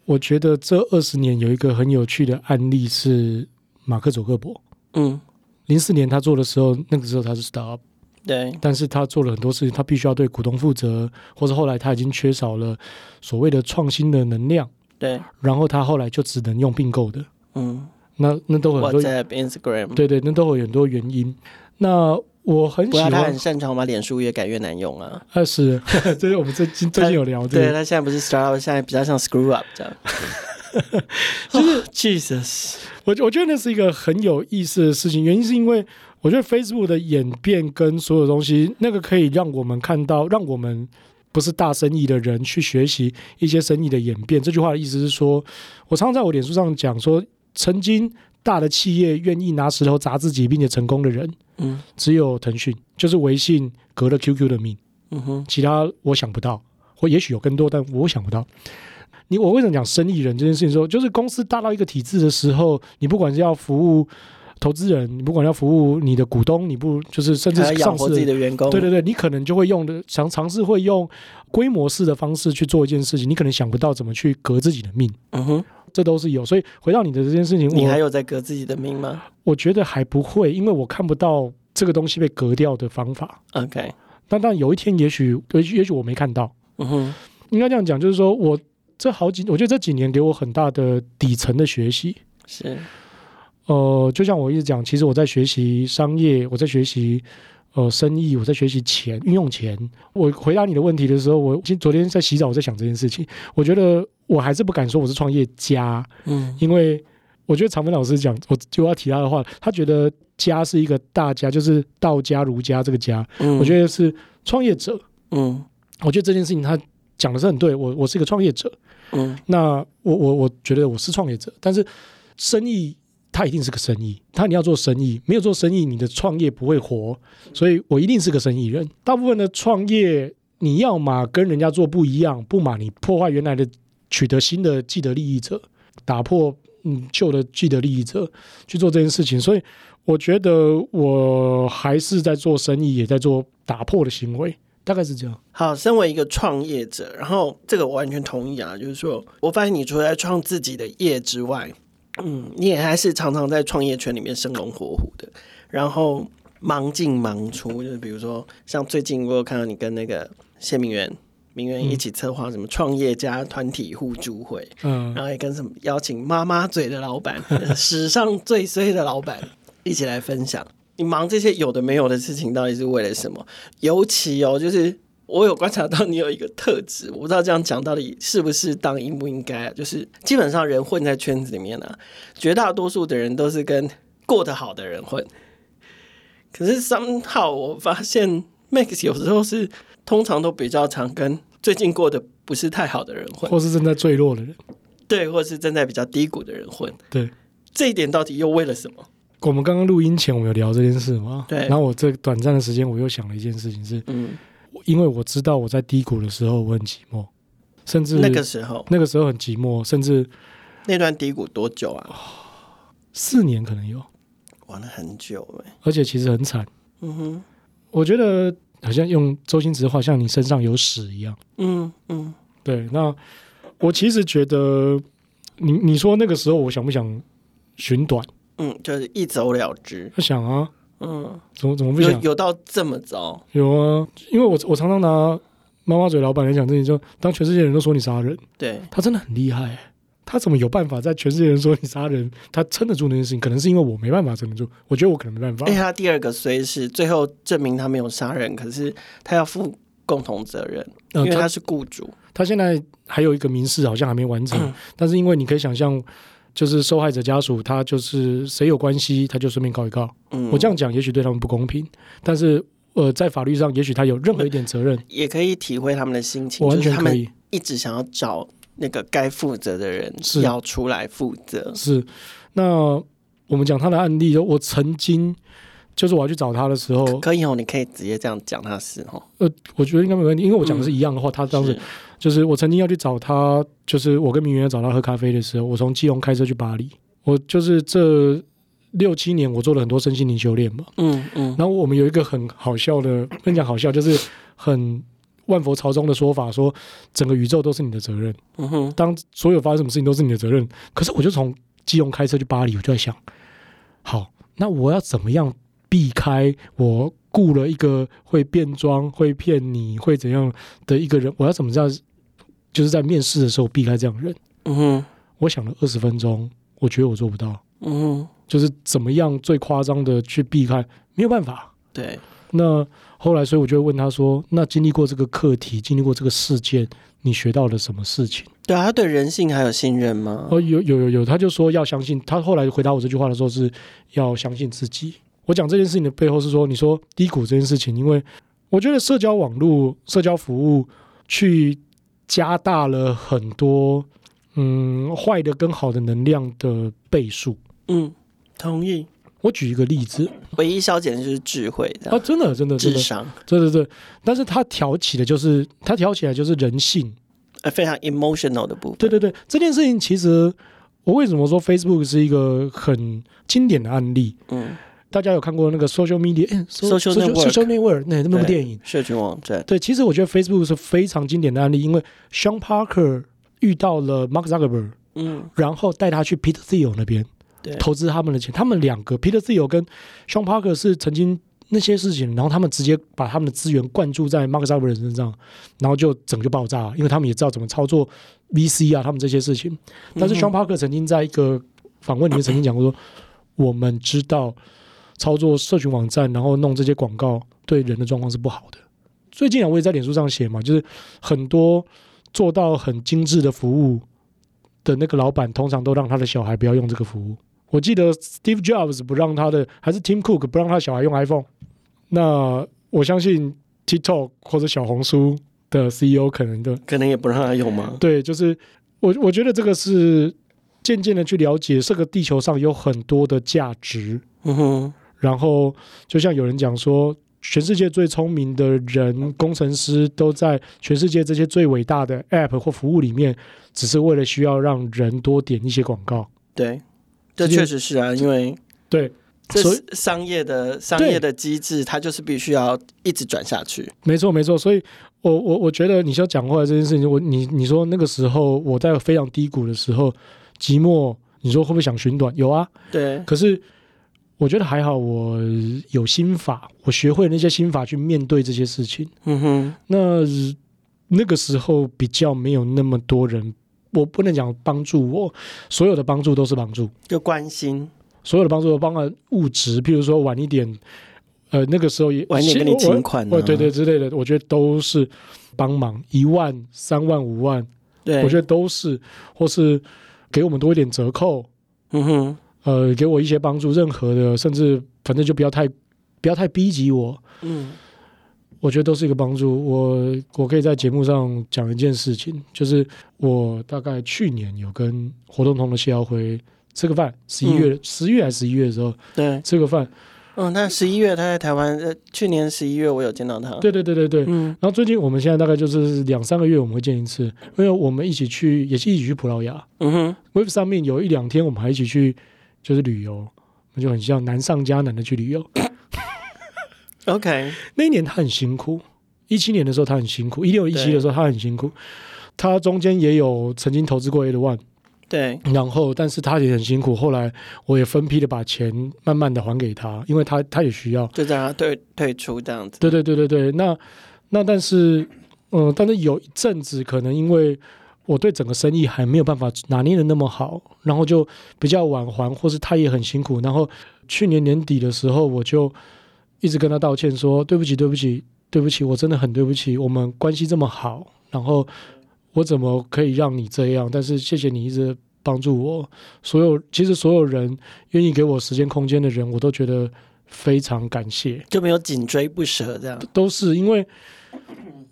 我觉得这二十年有一个很有趣的案例是马克·佐克伯。嗯，零四年他做的时候，那个时候他是 startup，对，但是他做了很多事情，他必须要对股东负责，或者后来他已经缺少了所谓的创新的能量，对，然后他后来就只能用并购的，嗯，那那都很多，WhatsApp、Instagram，对对，那都会有很多原因，那。我很喜欢，他很擅长把脸书越改越难用啊。啊是，这是我们最近最近有聊的。对，他现在不是 startup，现在比较像 screw up 这样。就是 Jesus，我我觉得那是一个很有意思的事情。原因是因为我觉得 Facebook 的演变跟所有东西，那个可以让我们看到，让我们不是大生意的人去学习一些生意的演变。这句话的意思是说，我常常在我脸书上讲说，曾经大的企业愿意拿石头砸自己并且成功的人。嗯，只有腾讯，就是微信革了 QQ 的命。嗯哼，其他我想不到，或也许有更多，但我想不到。你我为什么讲生意人这件事情说，就是公司大到一个体制的时候，你不管是要服务投资人，你不管要服务你的股东，你不就是甚至养活自己的员工？对对对，你可能就会用的尝尝试会用规模式的方式去做一件事情，你可能想不到怎么去革自己的命。嗯哼，这都是有。所以回到你的这件事情，你还有在革自己的命吗？我觉得还不会，因为我看不到这个东西被革掉的方法。OK，但但有一天也许，也许也许我没看到。嗯哼，应该这样讲，就是说我这好几，我觉得这几年给我很大的底层的学习是。呃，就像我一直讲，其实我在学习商业，我在学习呃生意，我在学习钱运用钱。我回答你的问题的时候，我今昨天在洗澡，我在想这件事情。我觉得我还是不敢说我是创业家，嗯，因为我觉得长芬老师讲，我就要提他的话，他觉得家是一个大家，就是道家、儒家这个家。嗯，我觉得是创业者。嗯，我觉得这件事情他讲的是很对，我我是一个创业者。嗯，那我我我觉得我是创业者，但是生意。他一定是个生意，他你要做生意，没有做生意，你的创业不会活。所以我一定是个生意人。大部分的创业，你要嘛跟人家做不一样，不嘛你破坏原来的，取得新的既得利益者，打破嗯旧的既得利益者去做这件事情。所以我觉得我还是在做生意，也在做打破的行为，大概是这样。好，身为一个创业者，然后这个我完全同意啊，就是说我发现你除了在创自己的业之外。嗯，你也还是常常在创业圈里面生龙活虎的，然后忙进忙出，就是比如说像最近我有看到你跟那个谢明媛、明媛一起策划什么创业家团体互助会，嗯，然后也跟什么邀请妈妈嘴的老板、史上最衰的老板一起来分享。你忙这些有的没有的事情，到底是为了什么？尤其哦，就是。我有观察到你有一个特质，我不知道这样讲到底是不是当应不应该啊？就是基本上人混在圈子里面呢、啊，绝大多数的人都是跟过得好的人混。可是 somehow 我发现 Max 有时候是通常都比较常跟最近过得不是太好的人混，或是正在坠落的人，对，或是正在比较低谷的人混。对，这一点到底又为了什么？我们刚刚录音前我们有聊这件事吗？对。然后我这短暂的时间我又想了一件事情是，嗯。因为我知道我在低谷的时候我很寂寞，甚至那个时候那个时候很寂寞，甚至那段低谷多久啊？四年可能有，玩了很久哎，而且其实很惨。嗯哼，我觉得好像用周星驰的话，像你身上有屎一样。嗯嗯，对。那我其实觉得，你你说那个时候我想不想寻短？嗯，就是一走了之。我想啊。嗯，怎么怎么不想？有有到这么糟？有啊，因为我我常常拿妈妈嘴老板来讲这些，就当全世界人都说你杀人，对，他真的很厉害，他怎么有办法在全世界人说你杀人，他撑得住那件事情？可能是因为我没办法撑得住，我觉得我可能没办法。哎，他第二个虽是最后证明他没有杀人，可是他要负共同责任，因为他是雇主。呃、他，他现在还有一个民事好像还没完成，嗯、但是因为你可以想象。就是受害者家属，他就是谁有关系，他就顺便告一告。嗯，我这样讲也许对他们不公平，但是呃，在法律上，也许他有任何一点责任，也可以体会他们的心情。完全可以，一直想要找那个该负责的人是要出来负责。是，那我们讲他的案例，我曾经就是我要去找他的时候，可以哦，你可以直接这样讲他是哦。呃，我觉得应该没问题，因为我讲的是一样的话，嗯、他当时。就是我曾经要去找他，就是我跟明媛找他喝咖啡的时候，我从基隆开车去巴黎。我就是这六七年，我做了很多身心灵修炼嘛。嗯嗯。然后我们有一个很好笑的，跟你讲好笑，就是很万佛朝宗的说法，说整个宇宙都是你的责任。嗯哼。当所有发生什么事情都是你的责任，可是我就从基隆开车去巴黎，我就在想，好，那我要怎么样避开我雇了一个会变装、会骗你、会怎样的一个人？我要怎么这样？就是在面试的时候避开这样的人。嗯哼，我想了二十分钟，我觉得我做不到。嗯哼，就是怎么样最夸张的去避开，没有办法。对。那后来，所以我就会问他说：“那经历过这个课题，经历过这个事件，你学到了什么事情？”对啊，他对人性还有信任吗？哦，有有有有，他就说要相信。他后来回答我这句话的时候是要相信自己。我讲这件事情的背后是说，你说低谷这件事情，因为我觉得社交网络、社交服务去。加大了很多，嗯，坏的跟好的能量的倍数。嗯，同意。我举一个例子，唯一消减的就是智慧的啊，真的，真的，智商，对对对。但是它挑起的就是，它挑起来就是人性，呃，非常 emotional 的部分。对对对，这件事情其实我为什么说 Facebook 是一个很经典的案例？嗯，大家有看过那个 Social Media、欸、Social Network Social Network 那那部电影？社群网站。对，其实我觉得 Facebook 是非常经典的案例，因为 Sean Parker 遇到了 Mark Zuckerberg，嗯，然后带他去 Peter Thiel 那边，对，投资他们的钱。他们两个 Peter Thiel 跟 Sean Parker 是曾经。那些事情，然后他们直接把他们的资源灌注在 Mark Zuckerberg 身上，然后就整个就爆炸，因为他们也知道怎么操作 VC 啊，他们这些事情。但是 Sean Parker 曾经在一个访问里面曾经讲过说，我们知道操作社群网站，然后弄这些广告对人的状况是不好的。最近啊，我也在脸书上写嘛，就是很多做到很精致的服务的那个老板，通常都让他的小孩不要用这个服务。我记得 Steve Jobs 不让他的，还是 Tim Cook 不让他小孩用 iPhone。那我相信 TikTok 或者小红书的 CEO 可能的，可能也不让他用吗？对，就是我我觉得这个是渐渐的去了解这个地球上有很多的价值。嗯哼。然后就像有人讲说，全世界最聪明的人，工程师都在全世界这些最伟大的 App 或服务里面，只是为了需要让人多点一些广告。对。这确实是啊，因为对，这是商业的商业的机制，它就是必须要一直转下去。没错，没错。所以我，我我我觉得你要讲话这件事情，我你你说那个时候我在非常低谷的时候，寂寞，你说会不会想寻短？有啊，对。可是我觉得还好，我有心法，我学会那些心法去面对这些事情。嗯哼，那那个时候比较没有那么多人。我不能讲帮助我，所有的帮助都是帮助，就关心，所有的帮助都帮了物质，譬如说晚一点，呃，那个时候也晚一点给你请款，啊，对对之类的，我觉得都是帮忙，一万、三万、五万，对，我觉得都是，或是给我们多一点折扣，嗯哼，呃，给我一些帮助，任何的，甚至反正就不要太不要太逼急我，嗯。我觉得都是一个帮助。我我可以在节目上讲一件事情，就是我大概去年有跟活动通的谢耀辉吃个饭，十一月十、嗯、月还是十一月的时候，对，吃个饭。嗯，那十一月他在台湾，呃，去年十一月我有见到他。对对对对对。嗯。然后最近我们现在大概就是两三个月我们会见一次，因为我们一起去，也是一起去葡萄牙。嗯哼。Wave 上面有一两天我们还一起去，就是旅游，那就很像难上加难的去旅游。OK，那一年他很辛苦，一七年的时候他很辛苦，一六一七的时候他很辛苦，他中间也有曾经投资过 A One 对，然后但是他也很辛苦，后来我也分批的把钱慢慢的还给他，因为他他也需要，就这样退退出这样子，对对对对对，那那但是嗯，但是有一阵子可能因为我对整个生意还没有办法拿捏的那么好，然后就比较晚还，或是他也很辛苦，然后去年年底的时候我就。一直跟他道歉说对不起，对不起，对不起，我真的很对不起。我们关系这么好，然后我怎么可以让你这样？但是谢谢你一直帮助我。所有其实所有人愿意给我时间空间的人，我都觉得非常感谢，就没有紧追不舍这样。都是因为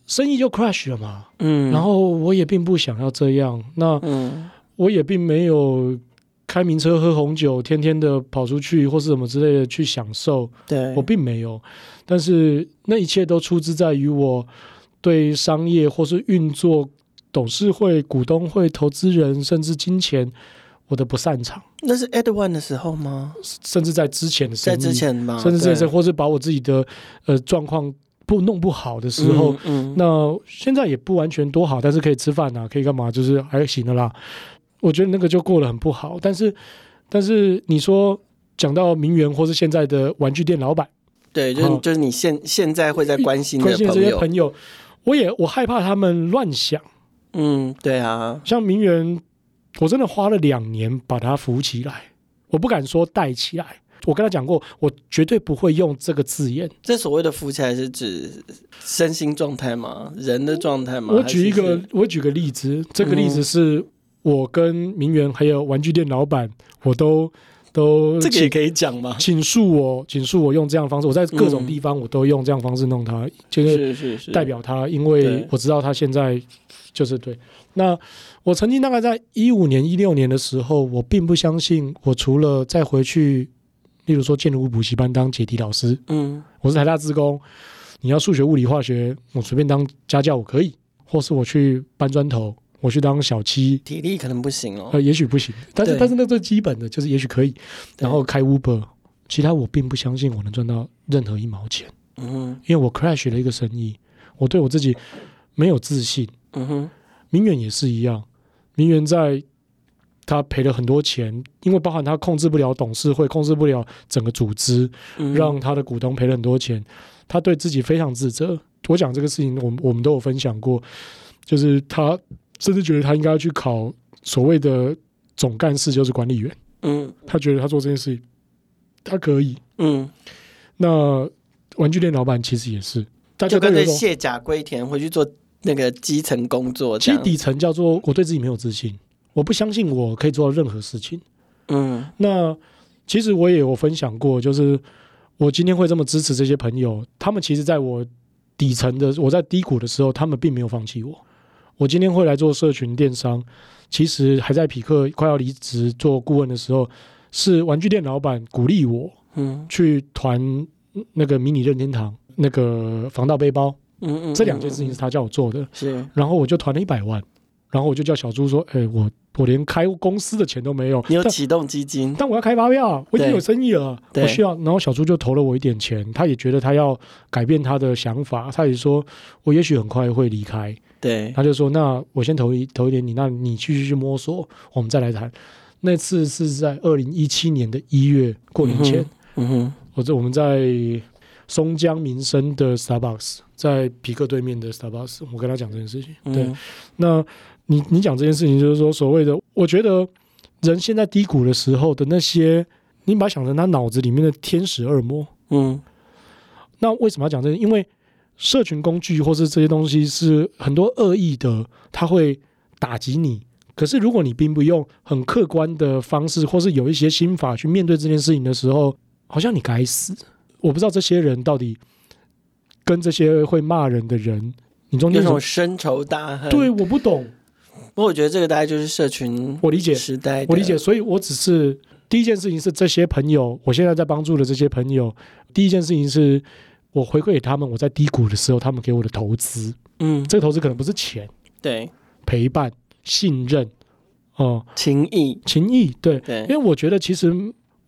生意就 crash 了嘛。嗯，然后我也并不想要这样。那嗯，我也并没有。开名车喝红酒，天天的跑出去或是什么之类的去享受，对，我并没有，但是那一切都出自在于我对商业或是运作、董事会、股东会、投资人甚至金钱我的不擅长。那是 Ad1 的时候吗？甚至在之前的时候，在之前吗？甚至在这，或是把我自己的呃状况不弄不好的时候，嗯，嗯，那现在也不完全多好，但是可以吃饭啊，可以干嘛，就是还行的啦。我觉得那个就过得很不好，但是，但是你说讲到名媛或是现在的玩具店老板，对，就是就是你现现在会在关心的关心的这些朋友，我也我害怕他们乱想，嗯，对啊，像名媛，我真的花了两年把他扶起来，我不敢说带起来，我跟他讲过，我绝对不会用这个字眼。这所谓的扶起来是指身心状态吗？人的状态吗？我举一个，我举个例子，这个例子是。嗯我跟名媛还有玩具店老板，我都都这个也可以讲吗？请恕我，请恕我用这样的方式，我在各种地方我都用这样的方式弄他，就是代表他，因为我知道他现在就是对。那我曾经大概在一五年、一六年的时候，我并不相信，我除了再回去，例如说建筑补习班当解题老师，嗯，我是台大职工，你要数学、物理、化学，我随便当家教我可以，或是我去搬砖头。我去当小七，体力可能不行哦。呃，也许不行，但是但是那最基本的就是也许可以。然后开 Uber，其他我并不相信我能赚到任何一毛钱。嗯哼，因为我 crash 了一个生意，我对我自己没有自信。嗯哼，明远也是一样，明远在他赔了很多钱，因为包含他控制不了董事会，控制不了整个组织，嗯让他的股东赔了很多钱，他对自己非常自责。我讲这个事情，我们我们都有分享过，就是他甚至觉得他应该要去考所谓的总干事，就是管理员。嗯他觉得他做这件事情，他可以。嗯，那玩具店老板其实也是，大家就跟着卸甲归田回去做那个基层工作，其实底层叫做我对自己没有自信，我不相信我可以做到任何事情。嗯那其实我也有分享过，就是我今天会这么支持这些朋友，他们其实在我底层的我在低谷的时候，他们并没有放弃我。我今天会来做社群电商，其实还在匹克快要离职做顾问的时候，是玩具店老板鼓励我嗯去团那个迷你任天堂那个防盗背包，嗯嗯，这两件事情是他叫我做的。是然后我就团了一百万，然后我就叫小猪说：“哎、我我连开公司的钱都没有，你有启动基金，但我要开发票，我已经有生意了，对我需要。”然后小猪就投了我一点钱，他也觉得他要改变他的想法，他也说我也许很快会离开，对，他就说：“那我先投一投一点你，那你继续去摸索，我们再来谈。”那次是在二零一七年的一月过年前，嗯哼，我在我们在松江民生的 Starbucks，在皮克对面的 Starbucks，我跟他讲这件事情，对。嗯那你你讲这件事情，就是说所谓的，我觉得人现在低谷的时候的那些，你把它想成他脑子里面的天使恶魔。嗯那为什么要讲这个？因为社群工具或是这些东西是很多恶意的，它会打击你。可是如果你并不用很客观的方式，或是有一些心法去面对这件事情的时候，好像你该死。我不知道这些人到底跟这些会骂人的人，你中间有种有什么深仇大恨。对，我不懂。不过我觉得这个大概就是社群，我理解时代，我理解，。所以我只是第一件事情是这些朋友，我现在在帮助的这些朋友，第一件事情是我回馈给他们，我在低谷的时候，他们给我的投资，嗯，这个投资可能不是钱，对，陪伴、信任，哦、情谊，情谊，对，对因为我觉得其实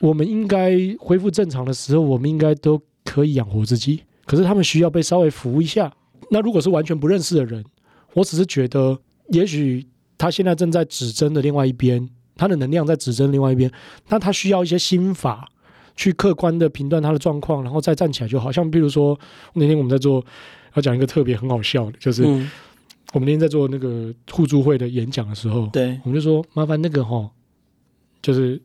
我们应该恢复正常的时候，我们应该都可以养活自己，可是他们需要被稍微扶一下。那如果是完全不认识的人，我只是觉得，也许他现在正在指针的另外一边，他的能量在指针另外一边，那他需要一些心法去客观的评断他的状况，然后再站起来就好。像比如说那天我们在做，要讲一个特别很好笑的，就是嗯，我们那天在做那个互助会的演讲的时候，对，我们就说麻烦那个哈，就是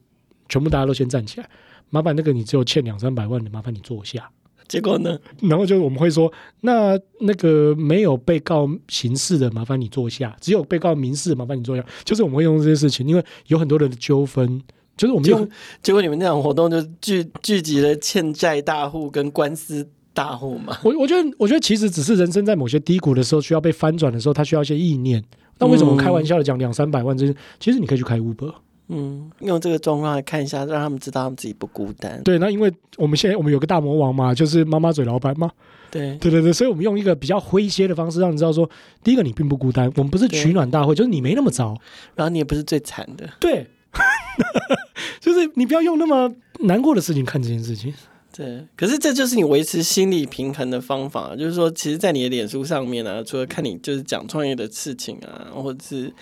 全部大家都先站起来，麻烦那个你只有欠两三百万的，麻烦你坐下。结果呢？然后就是我们会说，那那个没有被告刑事的，麻烦你坐下；只有被告民事，麻烦你坐下。就是我们会用这些事情，因为有很多人的纠纷，就是我们用结果你们那场活动就聚聚集了欠债大户跟官司大户嘛？我我觉得，我觉得其实只是人生在某些低谷的时候需要被翻转的时候，他需要一些意念。那为什么我开玩笑的讲两三百万这些？其实你可以去开 Uber。嗯，用这个状况来看一下，让他们知道他们自己不孤单。对，那因为我们现在我们有个大魔王嘛，就是妈妈嘴老板嘛。对对对对，所以我们用一个比较诙谐的方式，让你知道说，第一个你并不孤单，我们不是取暖大会，就是你没那么糟。然后你也不是最惨的。对，就是你不要用那么难过的事情看这件事情。对，可是这就是你维持心理平衡的方法。就是说，其实，在你的脸书上面啊，除了看你就是讲创业的事情啊，或者是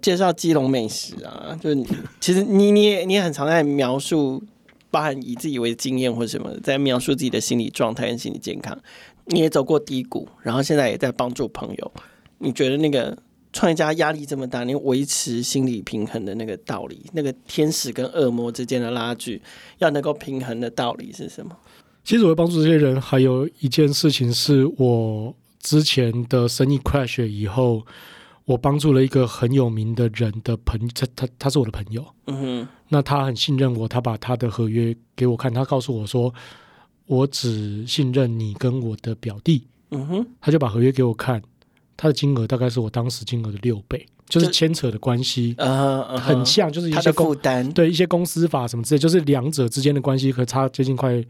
介绍基隆美食啊，就是其实你你也你也很常在描述，包含以自己为经验或什么，在描述自己的心理状态跟心理健康。你也走过低谷，然后现在也在帮助朋友。你觉得那个创业家压力这么大，你维持心理平衡的那个道理，那个天使跟恶魔之间的拉锯，要能够平衡的道理是什么？其实我会帮助这些人，还有一件事情是我之前的生意 crash 以后，我帮助了一个很有名的人的朋友，他他他是我的朋友，嗯哼，那他很信任我，他把他的合约给我看，他告诉我说，我只信任你跟我的表弟，嗯哼，他就把合约给我看，他的金额大概是我当时金额的六倍，就是就牵扯的关系呃，很像，就是一些负担，对一些公司法什么之类，就是两者之间的关系可差接近快，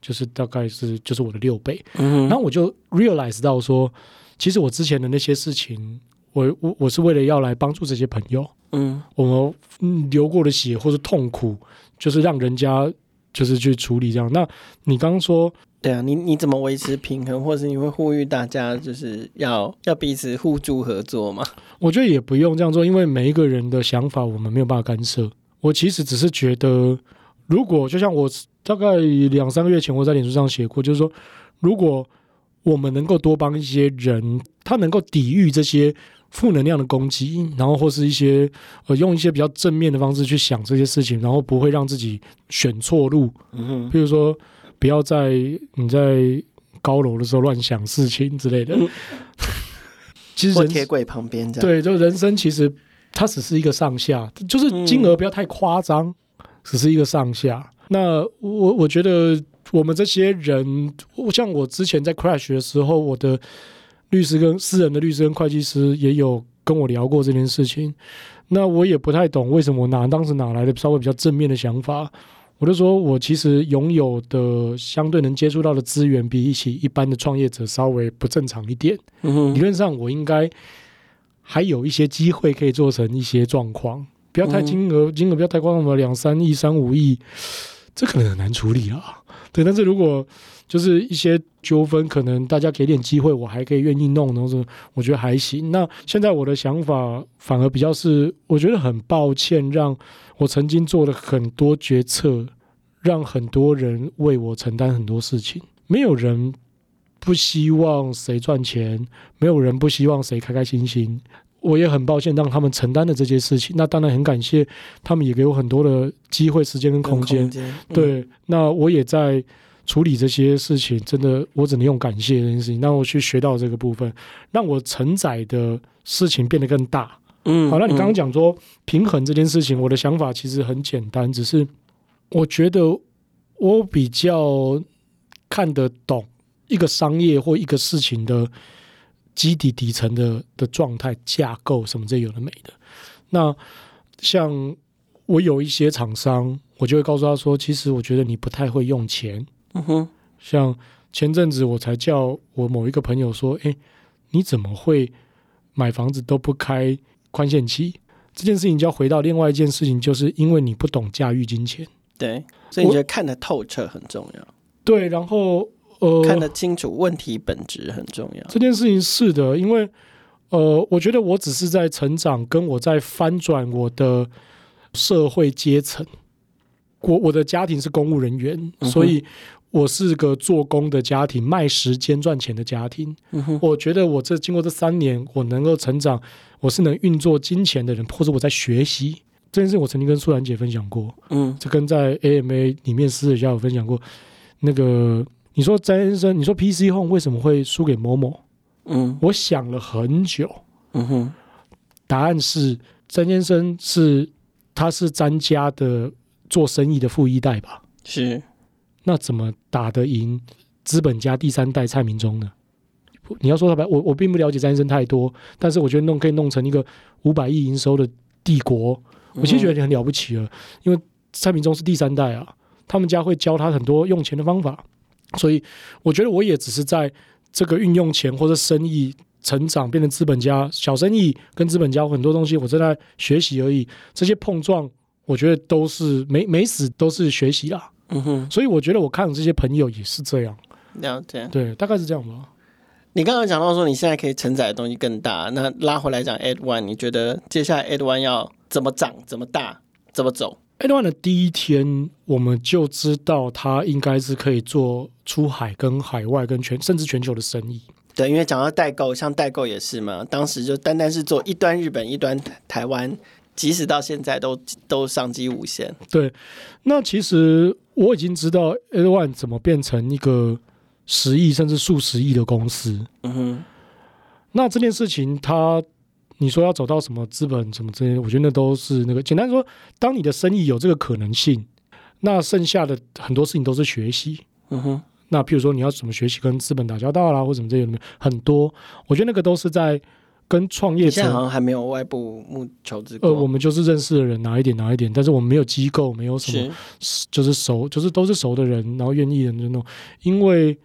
就是大概是就是我的六倍。嗯，然后我就 realize 到说，其实我之前的那些事情，我我我是为了要来帮助这些朋友，嗯，我们流过的血或是痛苦，就是让人家就是去处理这样。那你刚刚说，对啊，你你怎么维持平衡，或是你会呼吁大家就是要要彼此互助合作吗？我觉得也不用这样做，因为每一个人的想法我们没有办法干涉。我其实只是觉得，如果就像我大概两三个月前我在脸书上写过，就是说，如果我们能够多帮一些人，他能够抵御这些负能量的攻击，然后或是一些呃用一些比较正面的方式去想这些事情，然后不会让自己选错路。嗯哼，比如说不要在你在高楼的时候乱想事情之类的。嗯、其实人铁轨旁边这样，对，就人生其实它只是一个上下，就是金额不要太夸张，嗯、只是一个上下。那我我觉得。我们这些人，像我之前在 Crash 的时候，我的律师跟私人的律师跟会计师也有跟我聊过这件事情。那我也不太懂为什么我哪当时哪来的稍微比较正面的想法。我就说我其实拥有的相对能接触到的资源，比起一般的创业者稍微不正常一点。理论上我应该还有一些机会可以做成一些状况，不要太金额，金额不要太夸张了，两三亿、三五亿，这可能很难处理啊。对，但是如果就是一些纠纷，可能大家给点机会，我还可以愿意弄，然后我觉得还行。那现在我的想法反而比较是，我觉得很抱歉，让我曾经做了很多决策，让很多人为我承担很多事情。没有人不希望谁赚钱，没有人不希望谁开开心心。我也很抱歉让他们承担了这些事情。那当然很感谢他们，也给我很多的机会、时间跟空间。嗯、对，那我也在处理这些事情，真的我只能用感谢这件事情。让我去学到这个部分，让我承载的事情变得更大。嗯，好，那你刚刚讲说平衡这件事情，我的想法其实很简单，只是我觉得我比较看得懂一个商业或一个事情的。基底底层的的状态架构什么这有的没的，那像我有一些厂商，我就会告诉他说，其实我觉得你不太会用钱。嗯哼，像前阵子我才叫我某一个朋友说，诶，你怎么会买房子都不开宽限期？这件事情就要回到另外一件事情，就是因为你不懂驾驭金钱。对，所以你觉得看得透彻很重要。对，然后。呃，看得清楚问题本质很重要。这件事情是的，因为呃，我觉得我只是在成长，跟我在翻转我的社会阶层。我我的家庭是公务人员，嗯、所以我是个做工的家庭，卖时间赚钱的家庭。嗯、我觉得我这经过这三年，我能够成长，我是能运作金钱的人，或者我在学习这件事。我曾经跟素兰姐分享过，嗯，这跟在 AMA 里面私底下有分享过那个。你说詹先生，你说 PC Home 为什么会输给某某？嗯，我想了很久。嗯哼，答案是詹先生是他是詹家的做生意的富一代吧？是，那怎么打得赢资本家第三代蔡明忠呢？你要说他白，我我并不了解詹先生太多，但是我觉得弄可以弄成一个五百亿营收的帝国，我其实觉得很了不起了。嗯、因为蔡明忠是第三代啊，他们家会教他很多用钱的方法。所以，我觉得我也只是在这个运用钱或者生意成长，变成资本家，小生意跟资本家很多东西，我正在学习而已。这些碰撞，我觉得都是没没死，都是学习啦。嗯哼。所以我觉得我看这些朋友也是这样。了解。对，大概是这样吧。你刚刚讲到说，你现在可以承载的东西更大。那拉回来讲，Ed One，你觉得接下来 Ed One 要怎么长、怎么大、怎么走？Ed One 的第一天，我们就知道它应该是可以做出海、跟海外、跟全甚至全球的生意。对，因为讲到代购，像代购也是嘛，当时就单单是做一端日本、一端台湾，即使到现在都都商机无限。对，那其实我已经知道 Ed One 怎么变成一个十亿甚至数十亿的公司。嗯哼，那这件事情它。你说要走到什么资本什么这些，我觉得那都是那个简单说，当你的生意有这个可能性，那剩下的很多事情都是学习。嗯哼，那譬如说你要怎么学习跟资本打交道啦，或什么这些很多，我觉得那个都是在跟创业者。现在好像还没有外部募求资。呃，我们就是认识的人拿一点拿一点，但是我们没有机构，没有什么，就是熟，就是都是熟的人，然后愿意的那种，因为。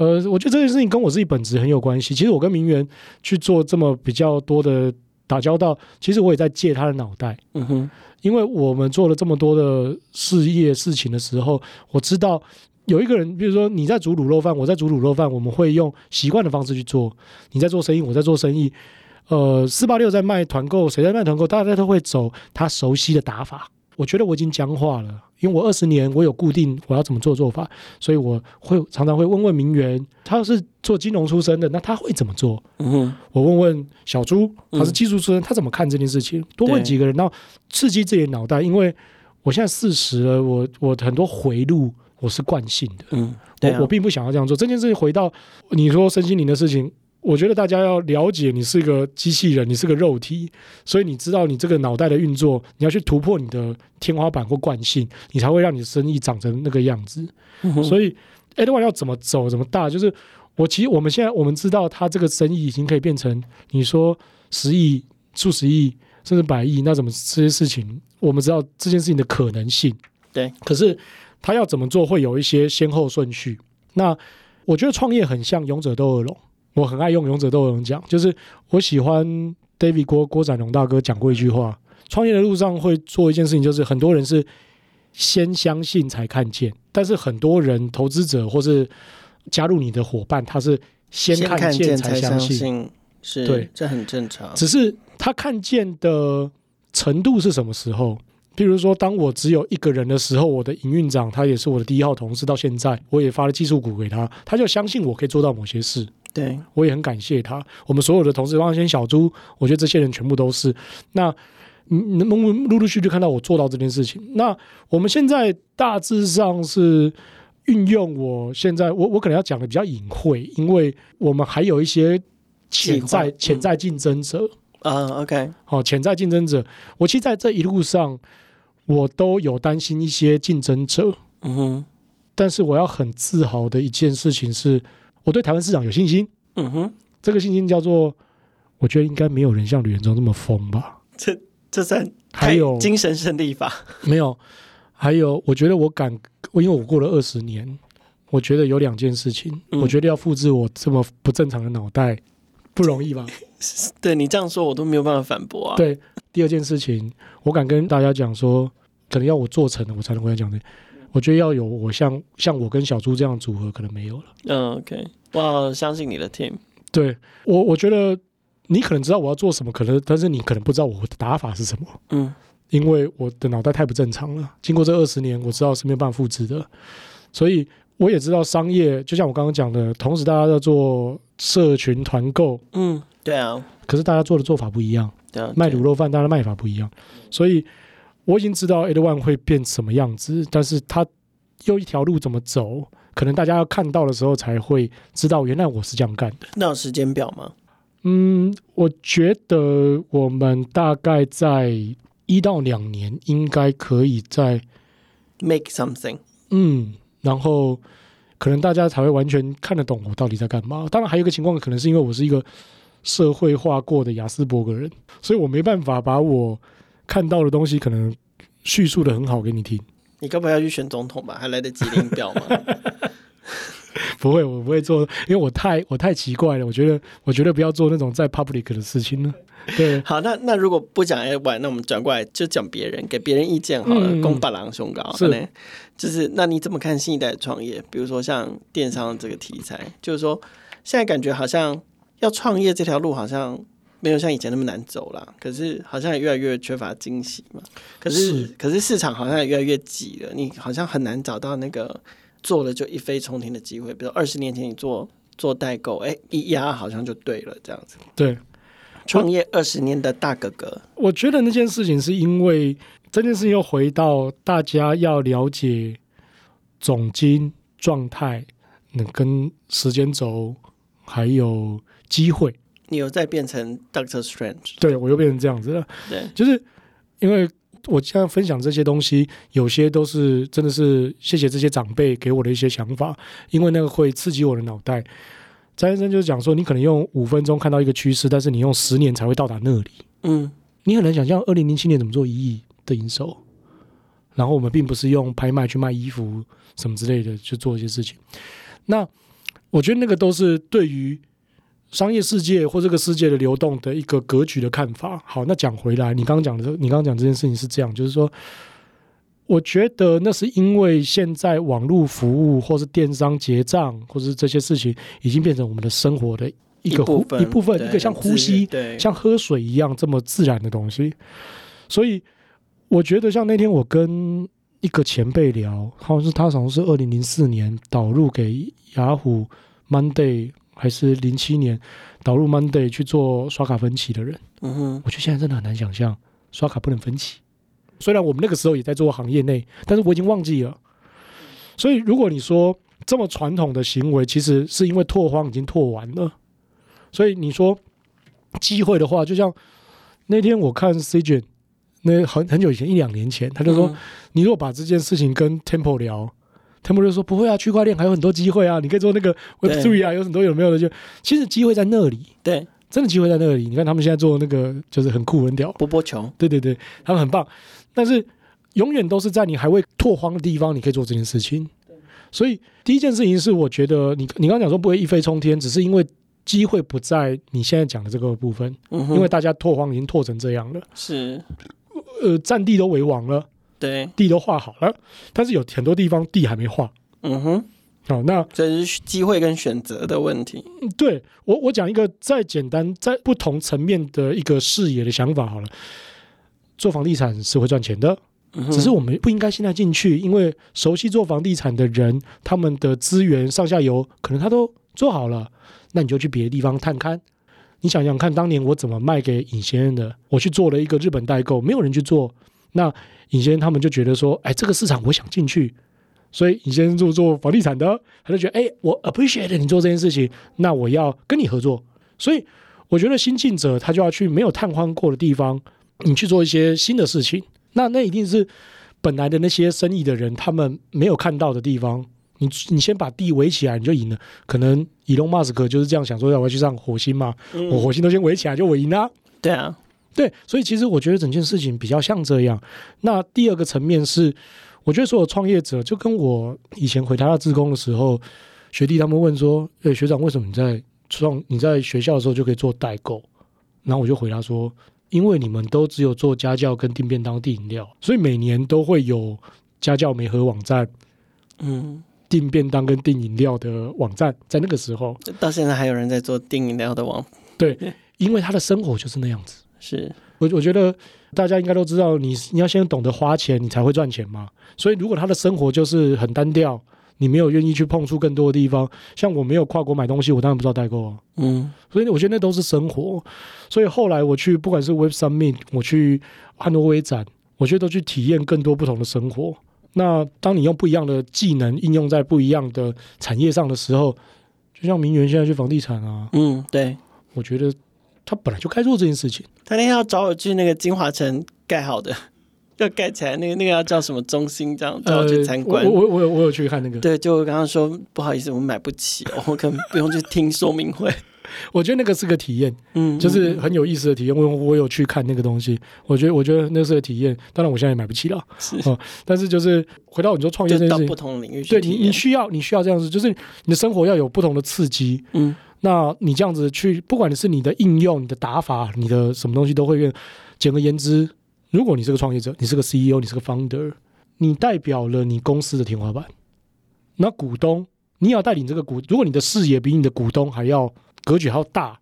呃，我觉得这件事情跟我自己本职很有关系。其实我跟名媛去做这么比较多的打交道，其实我也在借他的脑袋。嗯哼，因为我们做了这么多的事业事情的时候，我知道有一个人，比如说你在煮卤肉饭，我在煮卤肉饭，我们会用习惯的方式去做。你在做生意，我在做生意。呃，四八六在卖团购，谁在卖团购？大家都会走他熟悉的打法。我觉得我已经僵化了，因为我二十年我有固定我要怎么做做法，所以我会常常会问问名媛，他是做金融出身的，那他会怎么做？我问问小朱，他是技术出身，嗯、他怎么看这件事情？多问几个人，然后刺激自己的脑袋，因为我现在四十了，我我很多回路我是惯性的，嗯，我、啊、我并不想要这样做。这件事情回到你说身心灵的事情。我觉得大家要了解，你是一个机器人，你是个肉体，所以你知道你这个脑袋的运作，你要去突破你的天花板或惯性，你才会让你的生意长成那个样子。嗯、所以，Edward 要怎么走，怎么大，就是我其实我们现在我们知道，他这个生意已经可以变成你说十亿、数十亿甚至百亿，那怎么这些事情，我们知道这件事情的可能性。对，可是他要怎么做，会有一些先后顺序。那我觉得创业很像勇者斗恶龙。我很爱用勇者斗恶龙讲，就是我喜欢 David 郭郭展龙大哥讲过一句话：创业的路上会做一件事情，就是很多人是先相信才看见，但是很多人投资者或是加入你的伙伴，他是先看见才相信，是对，这很正常。只是他看见的程度是什么时候？譬如说，当我只有一个人的时候，我的营运长他也是我的第一号同事，到现在我也发了技术股给他，他就相信我可以做到某些事。对，我也很感谢他。我们所有的同事，汪先小朱，我觉得这些人全部都是。那能能陆陆续续看到我做到这件事情。那我们现在大致上是运用我现在，我我可能要讲的比较隐晦，因为我们还有一些潜在潜在竞争者嗯。Uh, OK，好，潜在竞争者，我其实在这一路上，我都有担心一些竞争者。嗯哼，但是我要很自豪的一件事情是。我对台湾市场有信心。嗯哼，这个信心叫做，我觉得应该没有人像吕元忠这么疯吧？这这算还有精神胜利法？没有，还有，我觉得我敢，因为我过了二十年，我觉得有两件事情，嗯、我觉得要复制我这么不正常的脑袋不容易吧？对你这样说，我都没有办法反驳啊。对，第二件事情，我敢跟大家讲说，可能要我做成了，我才能跟他讲的。我觉得要有我像像我跟小猪这样组合，可能没有了。嗯，OK。我相信你的 team。对我，我觉得你可能知道我要做什么，可能，但是你可能不知道我的打法是什么。嗯，因为我的脑袋太不正常了。经过这二十年，我知道是没有办法复制的，所以我也知道商业，就像我刚刚讲的，同时大家在做社群团购。嗯，对啊。可是大家做的做法不一样。对啊。卖卤肉饭，大家卖法不一样，所以我已经知道 ED1 会变什么样子，但是它又一条路怎么走？可能大家要看到的时候才会知道，原来我是这样干的。那有时间表吗？嗯，我觉得我们大概在一到两年应该可以再 make something。嗯，然后可能大家才会完全看得懂我到底在干嘛。当然，还有一个情况，可能是因为我是一个社会化过的雅斯伯格人，所以我没办法把我看到的东西可能叙述的很好给你听。你该不会要去选总统吧？还来得及领表吗？不会，我不会做，因为我太我太奇怪了。我觉得，我觉得不要做那种在 public 的事情呢。对，好，那那如果不讲 ED1，那我们转过来就讲别人，给别人意见好了。公八郎胸高，是呢，就是那你怎么看新一代创业？比如说像电商这个题材，就是说现在感觉好像要创业这条路好像。没有像以前那么难走了，可是好像也越来越缺乏惊喜嘛。可是，是可是市场好像也越来越挤了，你好像很难找到那个做了就一飞冲天的机会。比如二十年前你做做代购，哎，一压好像就对了，这样子。对，创业二十年的大哥哥，我觉得那件事情是因为这件事情又回到大家要了解总经状态，能跟时间轴还有机会。你又再变成 Doctor Strange，对，我又变成这样子了。对，就是因为我现在分享这些东西，有些都是真的是谢谢这些长辈给我的一些想法，因为那个会刺激我的脑袋。张先生就是讲说，你可能用五分钟看到一个趋势，但是你用十年才会到达那里。嗯，你很难想象二零零七年怎么做一亿的营收，然后我们并不是用拍卖去卖衣服什么之类的去做一些事情。那我觉得那个都是对于商业世界或这个世界的流动的一个格局的看法。好，那讲回来，你刚刚讲的，你刚刚讲这件事情是这样，就是说，我觉得那是因为现在网络服务或是电商结账或是这些事情已经变成我们的生活的一个一部分，一部分，一个像呼吸、像喝水一样这么自然的东西。所以，我觉得像那天我跟一个前辈聊，好像是他好像是二零零四年导入给雅虎 Monday，还是零七年导入 Monday 去做刷卡分期的人。嗯哼，我觉得现在真的很难想象刷卡不能分期。虽然我们那个时候也在做行业内，但是我已经忘记了。所以，如果你说这么传统的行为，其实是因为拓荒已经拓完了。所以你说机会的话，就像那天我看 C 卷。那很很久以前，一两年前，他就说：“嗯、你如果把这件事情跟 Temple 聊，Temple 就说不会啊，区块链还有很多机会啊，你可以做那个 Web Three 啊，有很多有没有的就其实机会在那里，对，真的机会在那里。你看他们现在做那个就是很酷很屌，波波球，对对对，他们很棒。但是永远都是在你还未拓荒的地方，你可以做这件事情。所以第一件事情是，我觉得你你刚刚讲说不会一飞冲天，只是因为机会不在你现在讲的这个部分，嗯、因为大家拓荒已经拓成这样了，是。”呃，占地都为王了，对，地都画好了，但是有很多地方地还没画。嗯哼，好，那这是机会跟选择的问题。对我，我讲一个再简单、在不同层面的一个视野的想法好了。做房地产是会赚钱的，嗯，只是我们不应该现在进去，因为熟悉做房地产的人，他们的资源上下游可能他都做好了，那你就去别的地方探勘。你想想看，当年我怎么卖给尹先生的？我去做了一个日本代购，没有人去做。那尹先生他们就觉得说，哎，这个市场我想进去，所以尹先生就做房地产的，他就觉得，哎，我 appreciate 你做这件事情，那我要跟你合作。所以我觉得新进者他就要去没有探荒过的地方，你去做一些新的事情，那那一定是本来的那些生意的人他们没有看到的地方。你你先把地围起来，你就赢了。可能伊隆马斯克就是这样想说，要我要去上火星嘛？嗯、我火星都先围起来，就我赢了。对啊，对，所以其实我觉得整件事情比较像这样。那第二个层面是，我觉得所有创业者就跟我以前回台大志工的时候，学弟他们问说：“诶、欸，学长，为什么你在创你在学校的时候就可以做代购？”然后我就回答说：“因为你们都只有做家教跟订便当、订饮料，所以每年都会有家教媒合网站。”嗯。订便当跟订饮料的网站，在那个时候，到现在还有人在做订饮料的网。对，因为他的生活就是那样子。是我，我觉得大家应该都知道你，你你要先懂得花钱，你才会赚钱嘛。所以，如果他的生活就是很单调，你没有愿意去碰触更多的地方，像我没有跨国买东西，我当然不知道代购啊。嗯，所以我觉得那都是生活。所以后来我去，不管是 Web Summit，我去汉诺威展，我觉得都去体验更多不同的生活。那当你用不一样的技能应用在不一样的产业上的时候，就像明媛现在去房地产啊，嗯，对，我觉得他本来就该做这件事情。他那天要找我去那个金华城盖好的，要盖起来，那个那个要叫什么中心这样，叫我去参观。呃、我我我有我有去看那个，对，就我刚刚说不好意思，我们买不起，我可能不用去听说明会。我觉得那个是个体验，嗯，就是很有意思的体验。我我有去看那个东西，我觉得我觉得那是个体验。当然我现在也买不起了，是、嗯，但是就是回到你说创业这件事情，不同领域去，对你你需要你需要这样子，就是你的生活要有不同的刺激，嗯，那你这样子去，不管你是你的应用、你的打法、你的什么东西都会变。简而言之，如果你是个创业者，你是个 CEO，你是个 founder，你代表了你公司的天花板。那股东，你要带领这个股，如果你的视野比你的股东还要。格局还要大，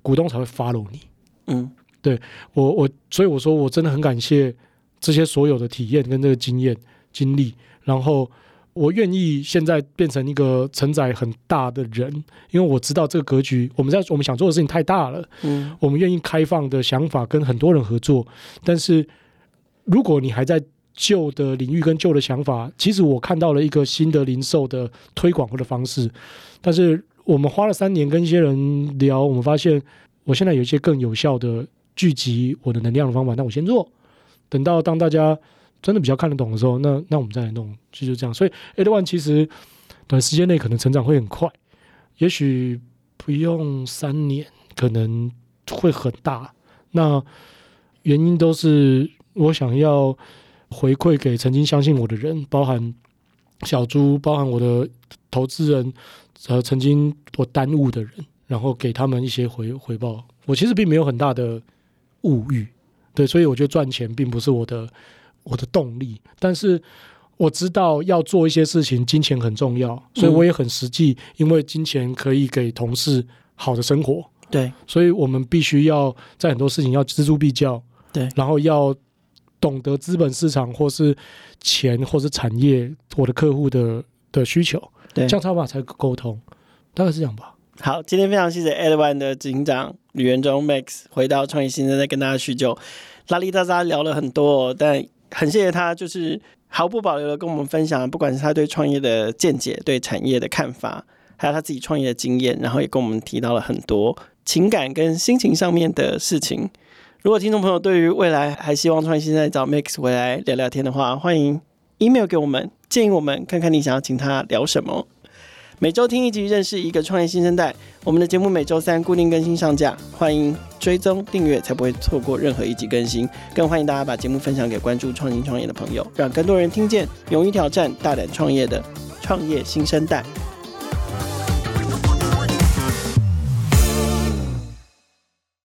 股东才会 follow 你。嗯，对我我所以我说我真的很感谢这些所有的体验跟这个经验经历，然后我愿意现在变成一个承载很大的人，因为我知道这个格局，我们在我们想做的事情太大了。嗯，我们愿意开放的想法跟很多人合作，但是如果你还在旧的领域跟旧的想法，其实我看到了一个新的零售的推广的方式，但是。我们花了三年跟一些人聊，我们发现我现在有一些更有效的聚集我的能量的方法。那我先做，等到当大家真的比较看得懂的时候，那那我们再来弄，就是这样。所以 A one 其实短时间内可能成长会很快，也许不用三年，可能会很大。那原因都是我想要回馈给曾经相信我的人，包含小猪，包含我的。投资人呃曾经我耽误的人，然后给他们一些回回报。我其实并没有很大的物欲，对，所以我觉得赚钱并不是我的我的动力。但是我知道要做一些事情，金钱很重要，所以我也很实际，因为金钱可以给同事好的生活。对，所以我们必须要在很多事情要锱铢必较。对，然后要懂得资本市场或是钱或是产业我的客户的的需求，对，这样才把才沟通，大概是这样吧。好，今天非常谢谢 Ed One 的执行长吕元忠 Max 回到创业新生再跟大家叙旧，拉里大家聊了很多，但很谢谢他，就是毫不保留的跟我们分享，不管是他对创业的见解、对产业的看法，还有他自己创业的经验，然后也跟我们提到了很多情感跟心情上面的事情。如果听众朋友对于未来还希望创业新在找 Max 回来聊聊天的话，欢迎 email 给我们，建议我们看看你想要请他聊什么。每周听一集，认识一个创业新生代。我们的节目每周三固定更新上架，欢迎追踪订阅，才不会错过任何一集更新。更欢迎大家把节目分享给关注创新创业的朋友，让更多人听见勇于挑战、大胆创业的创业新生代。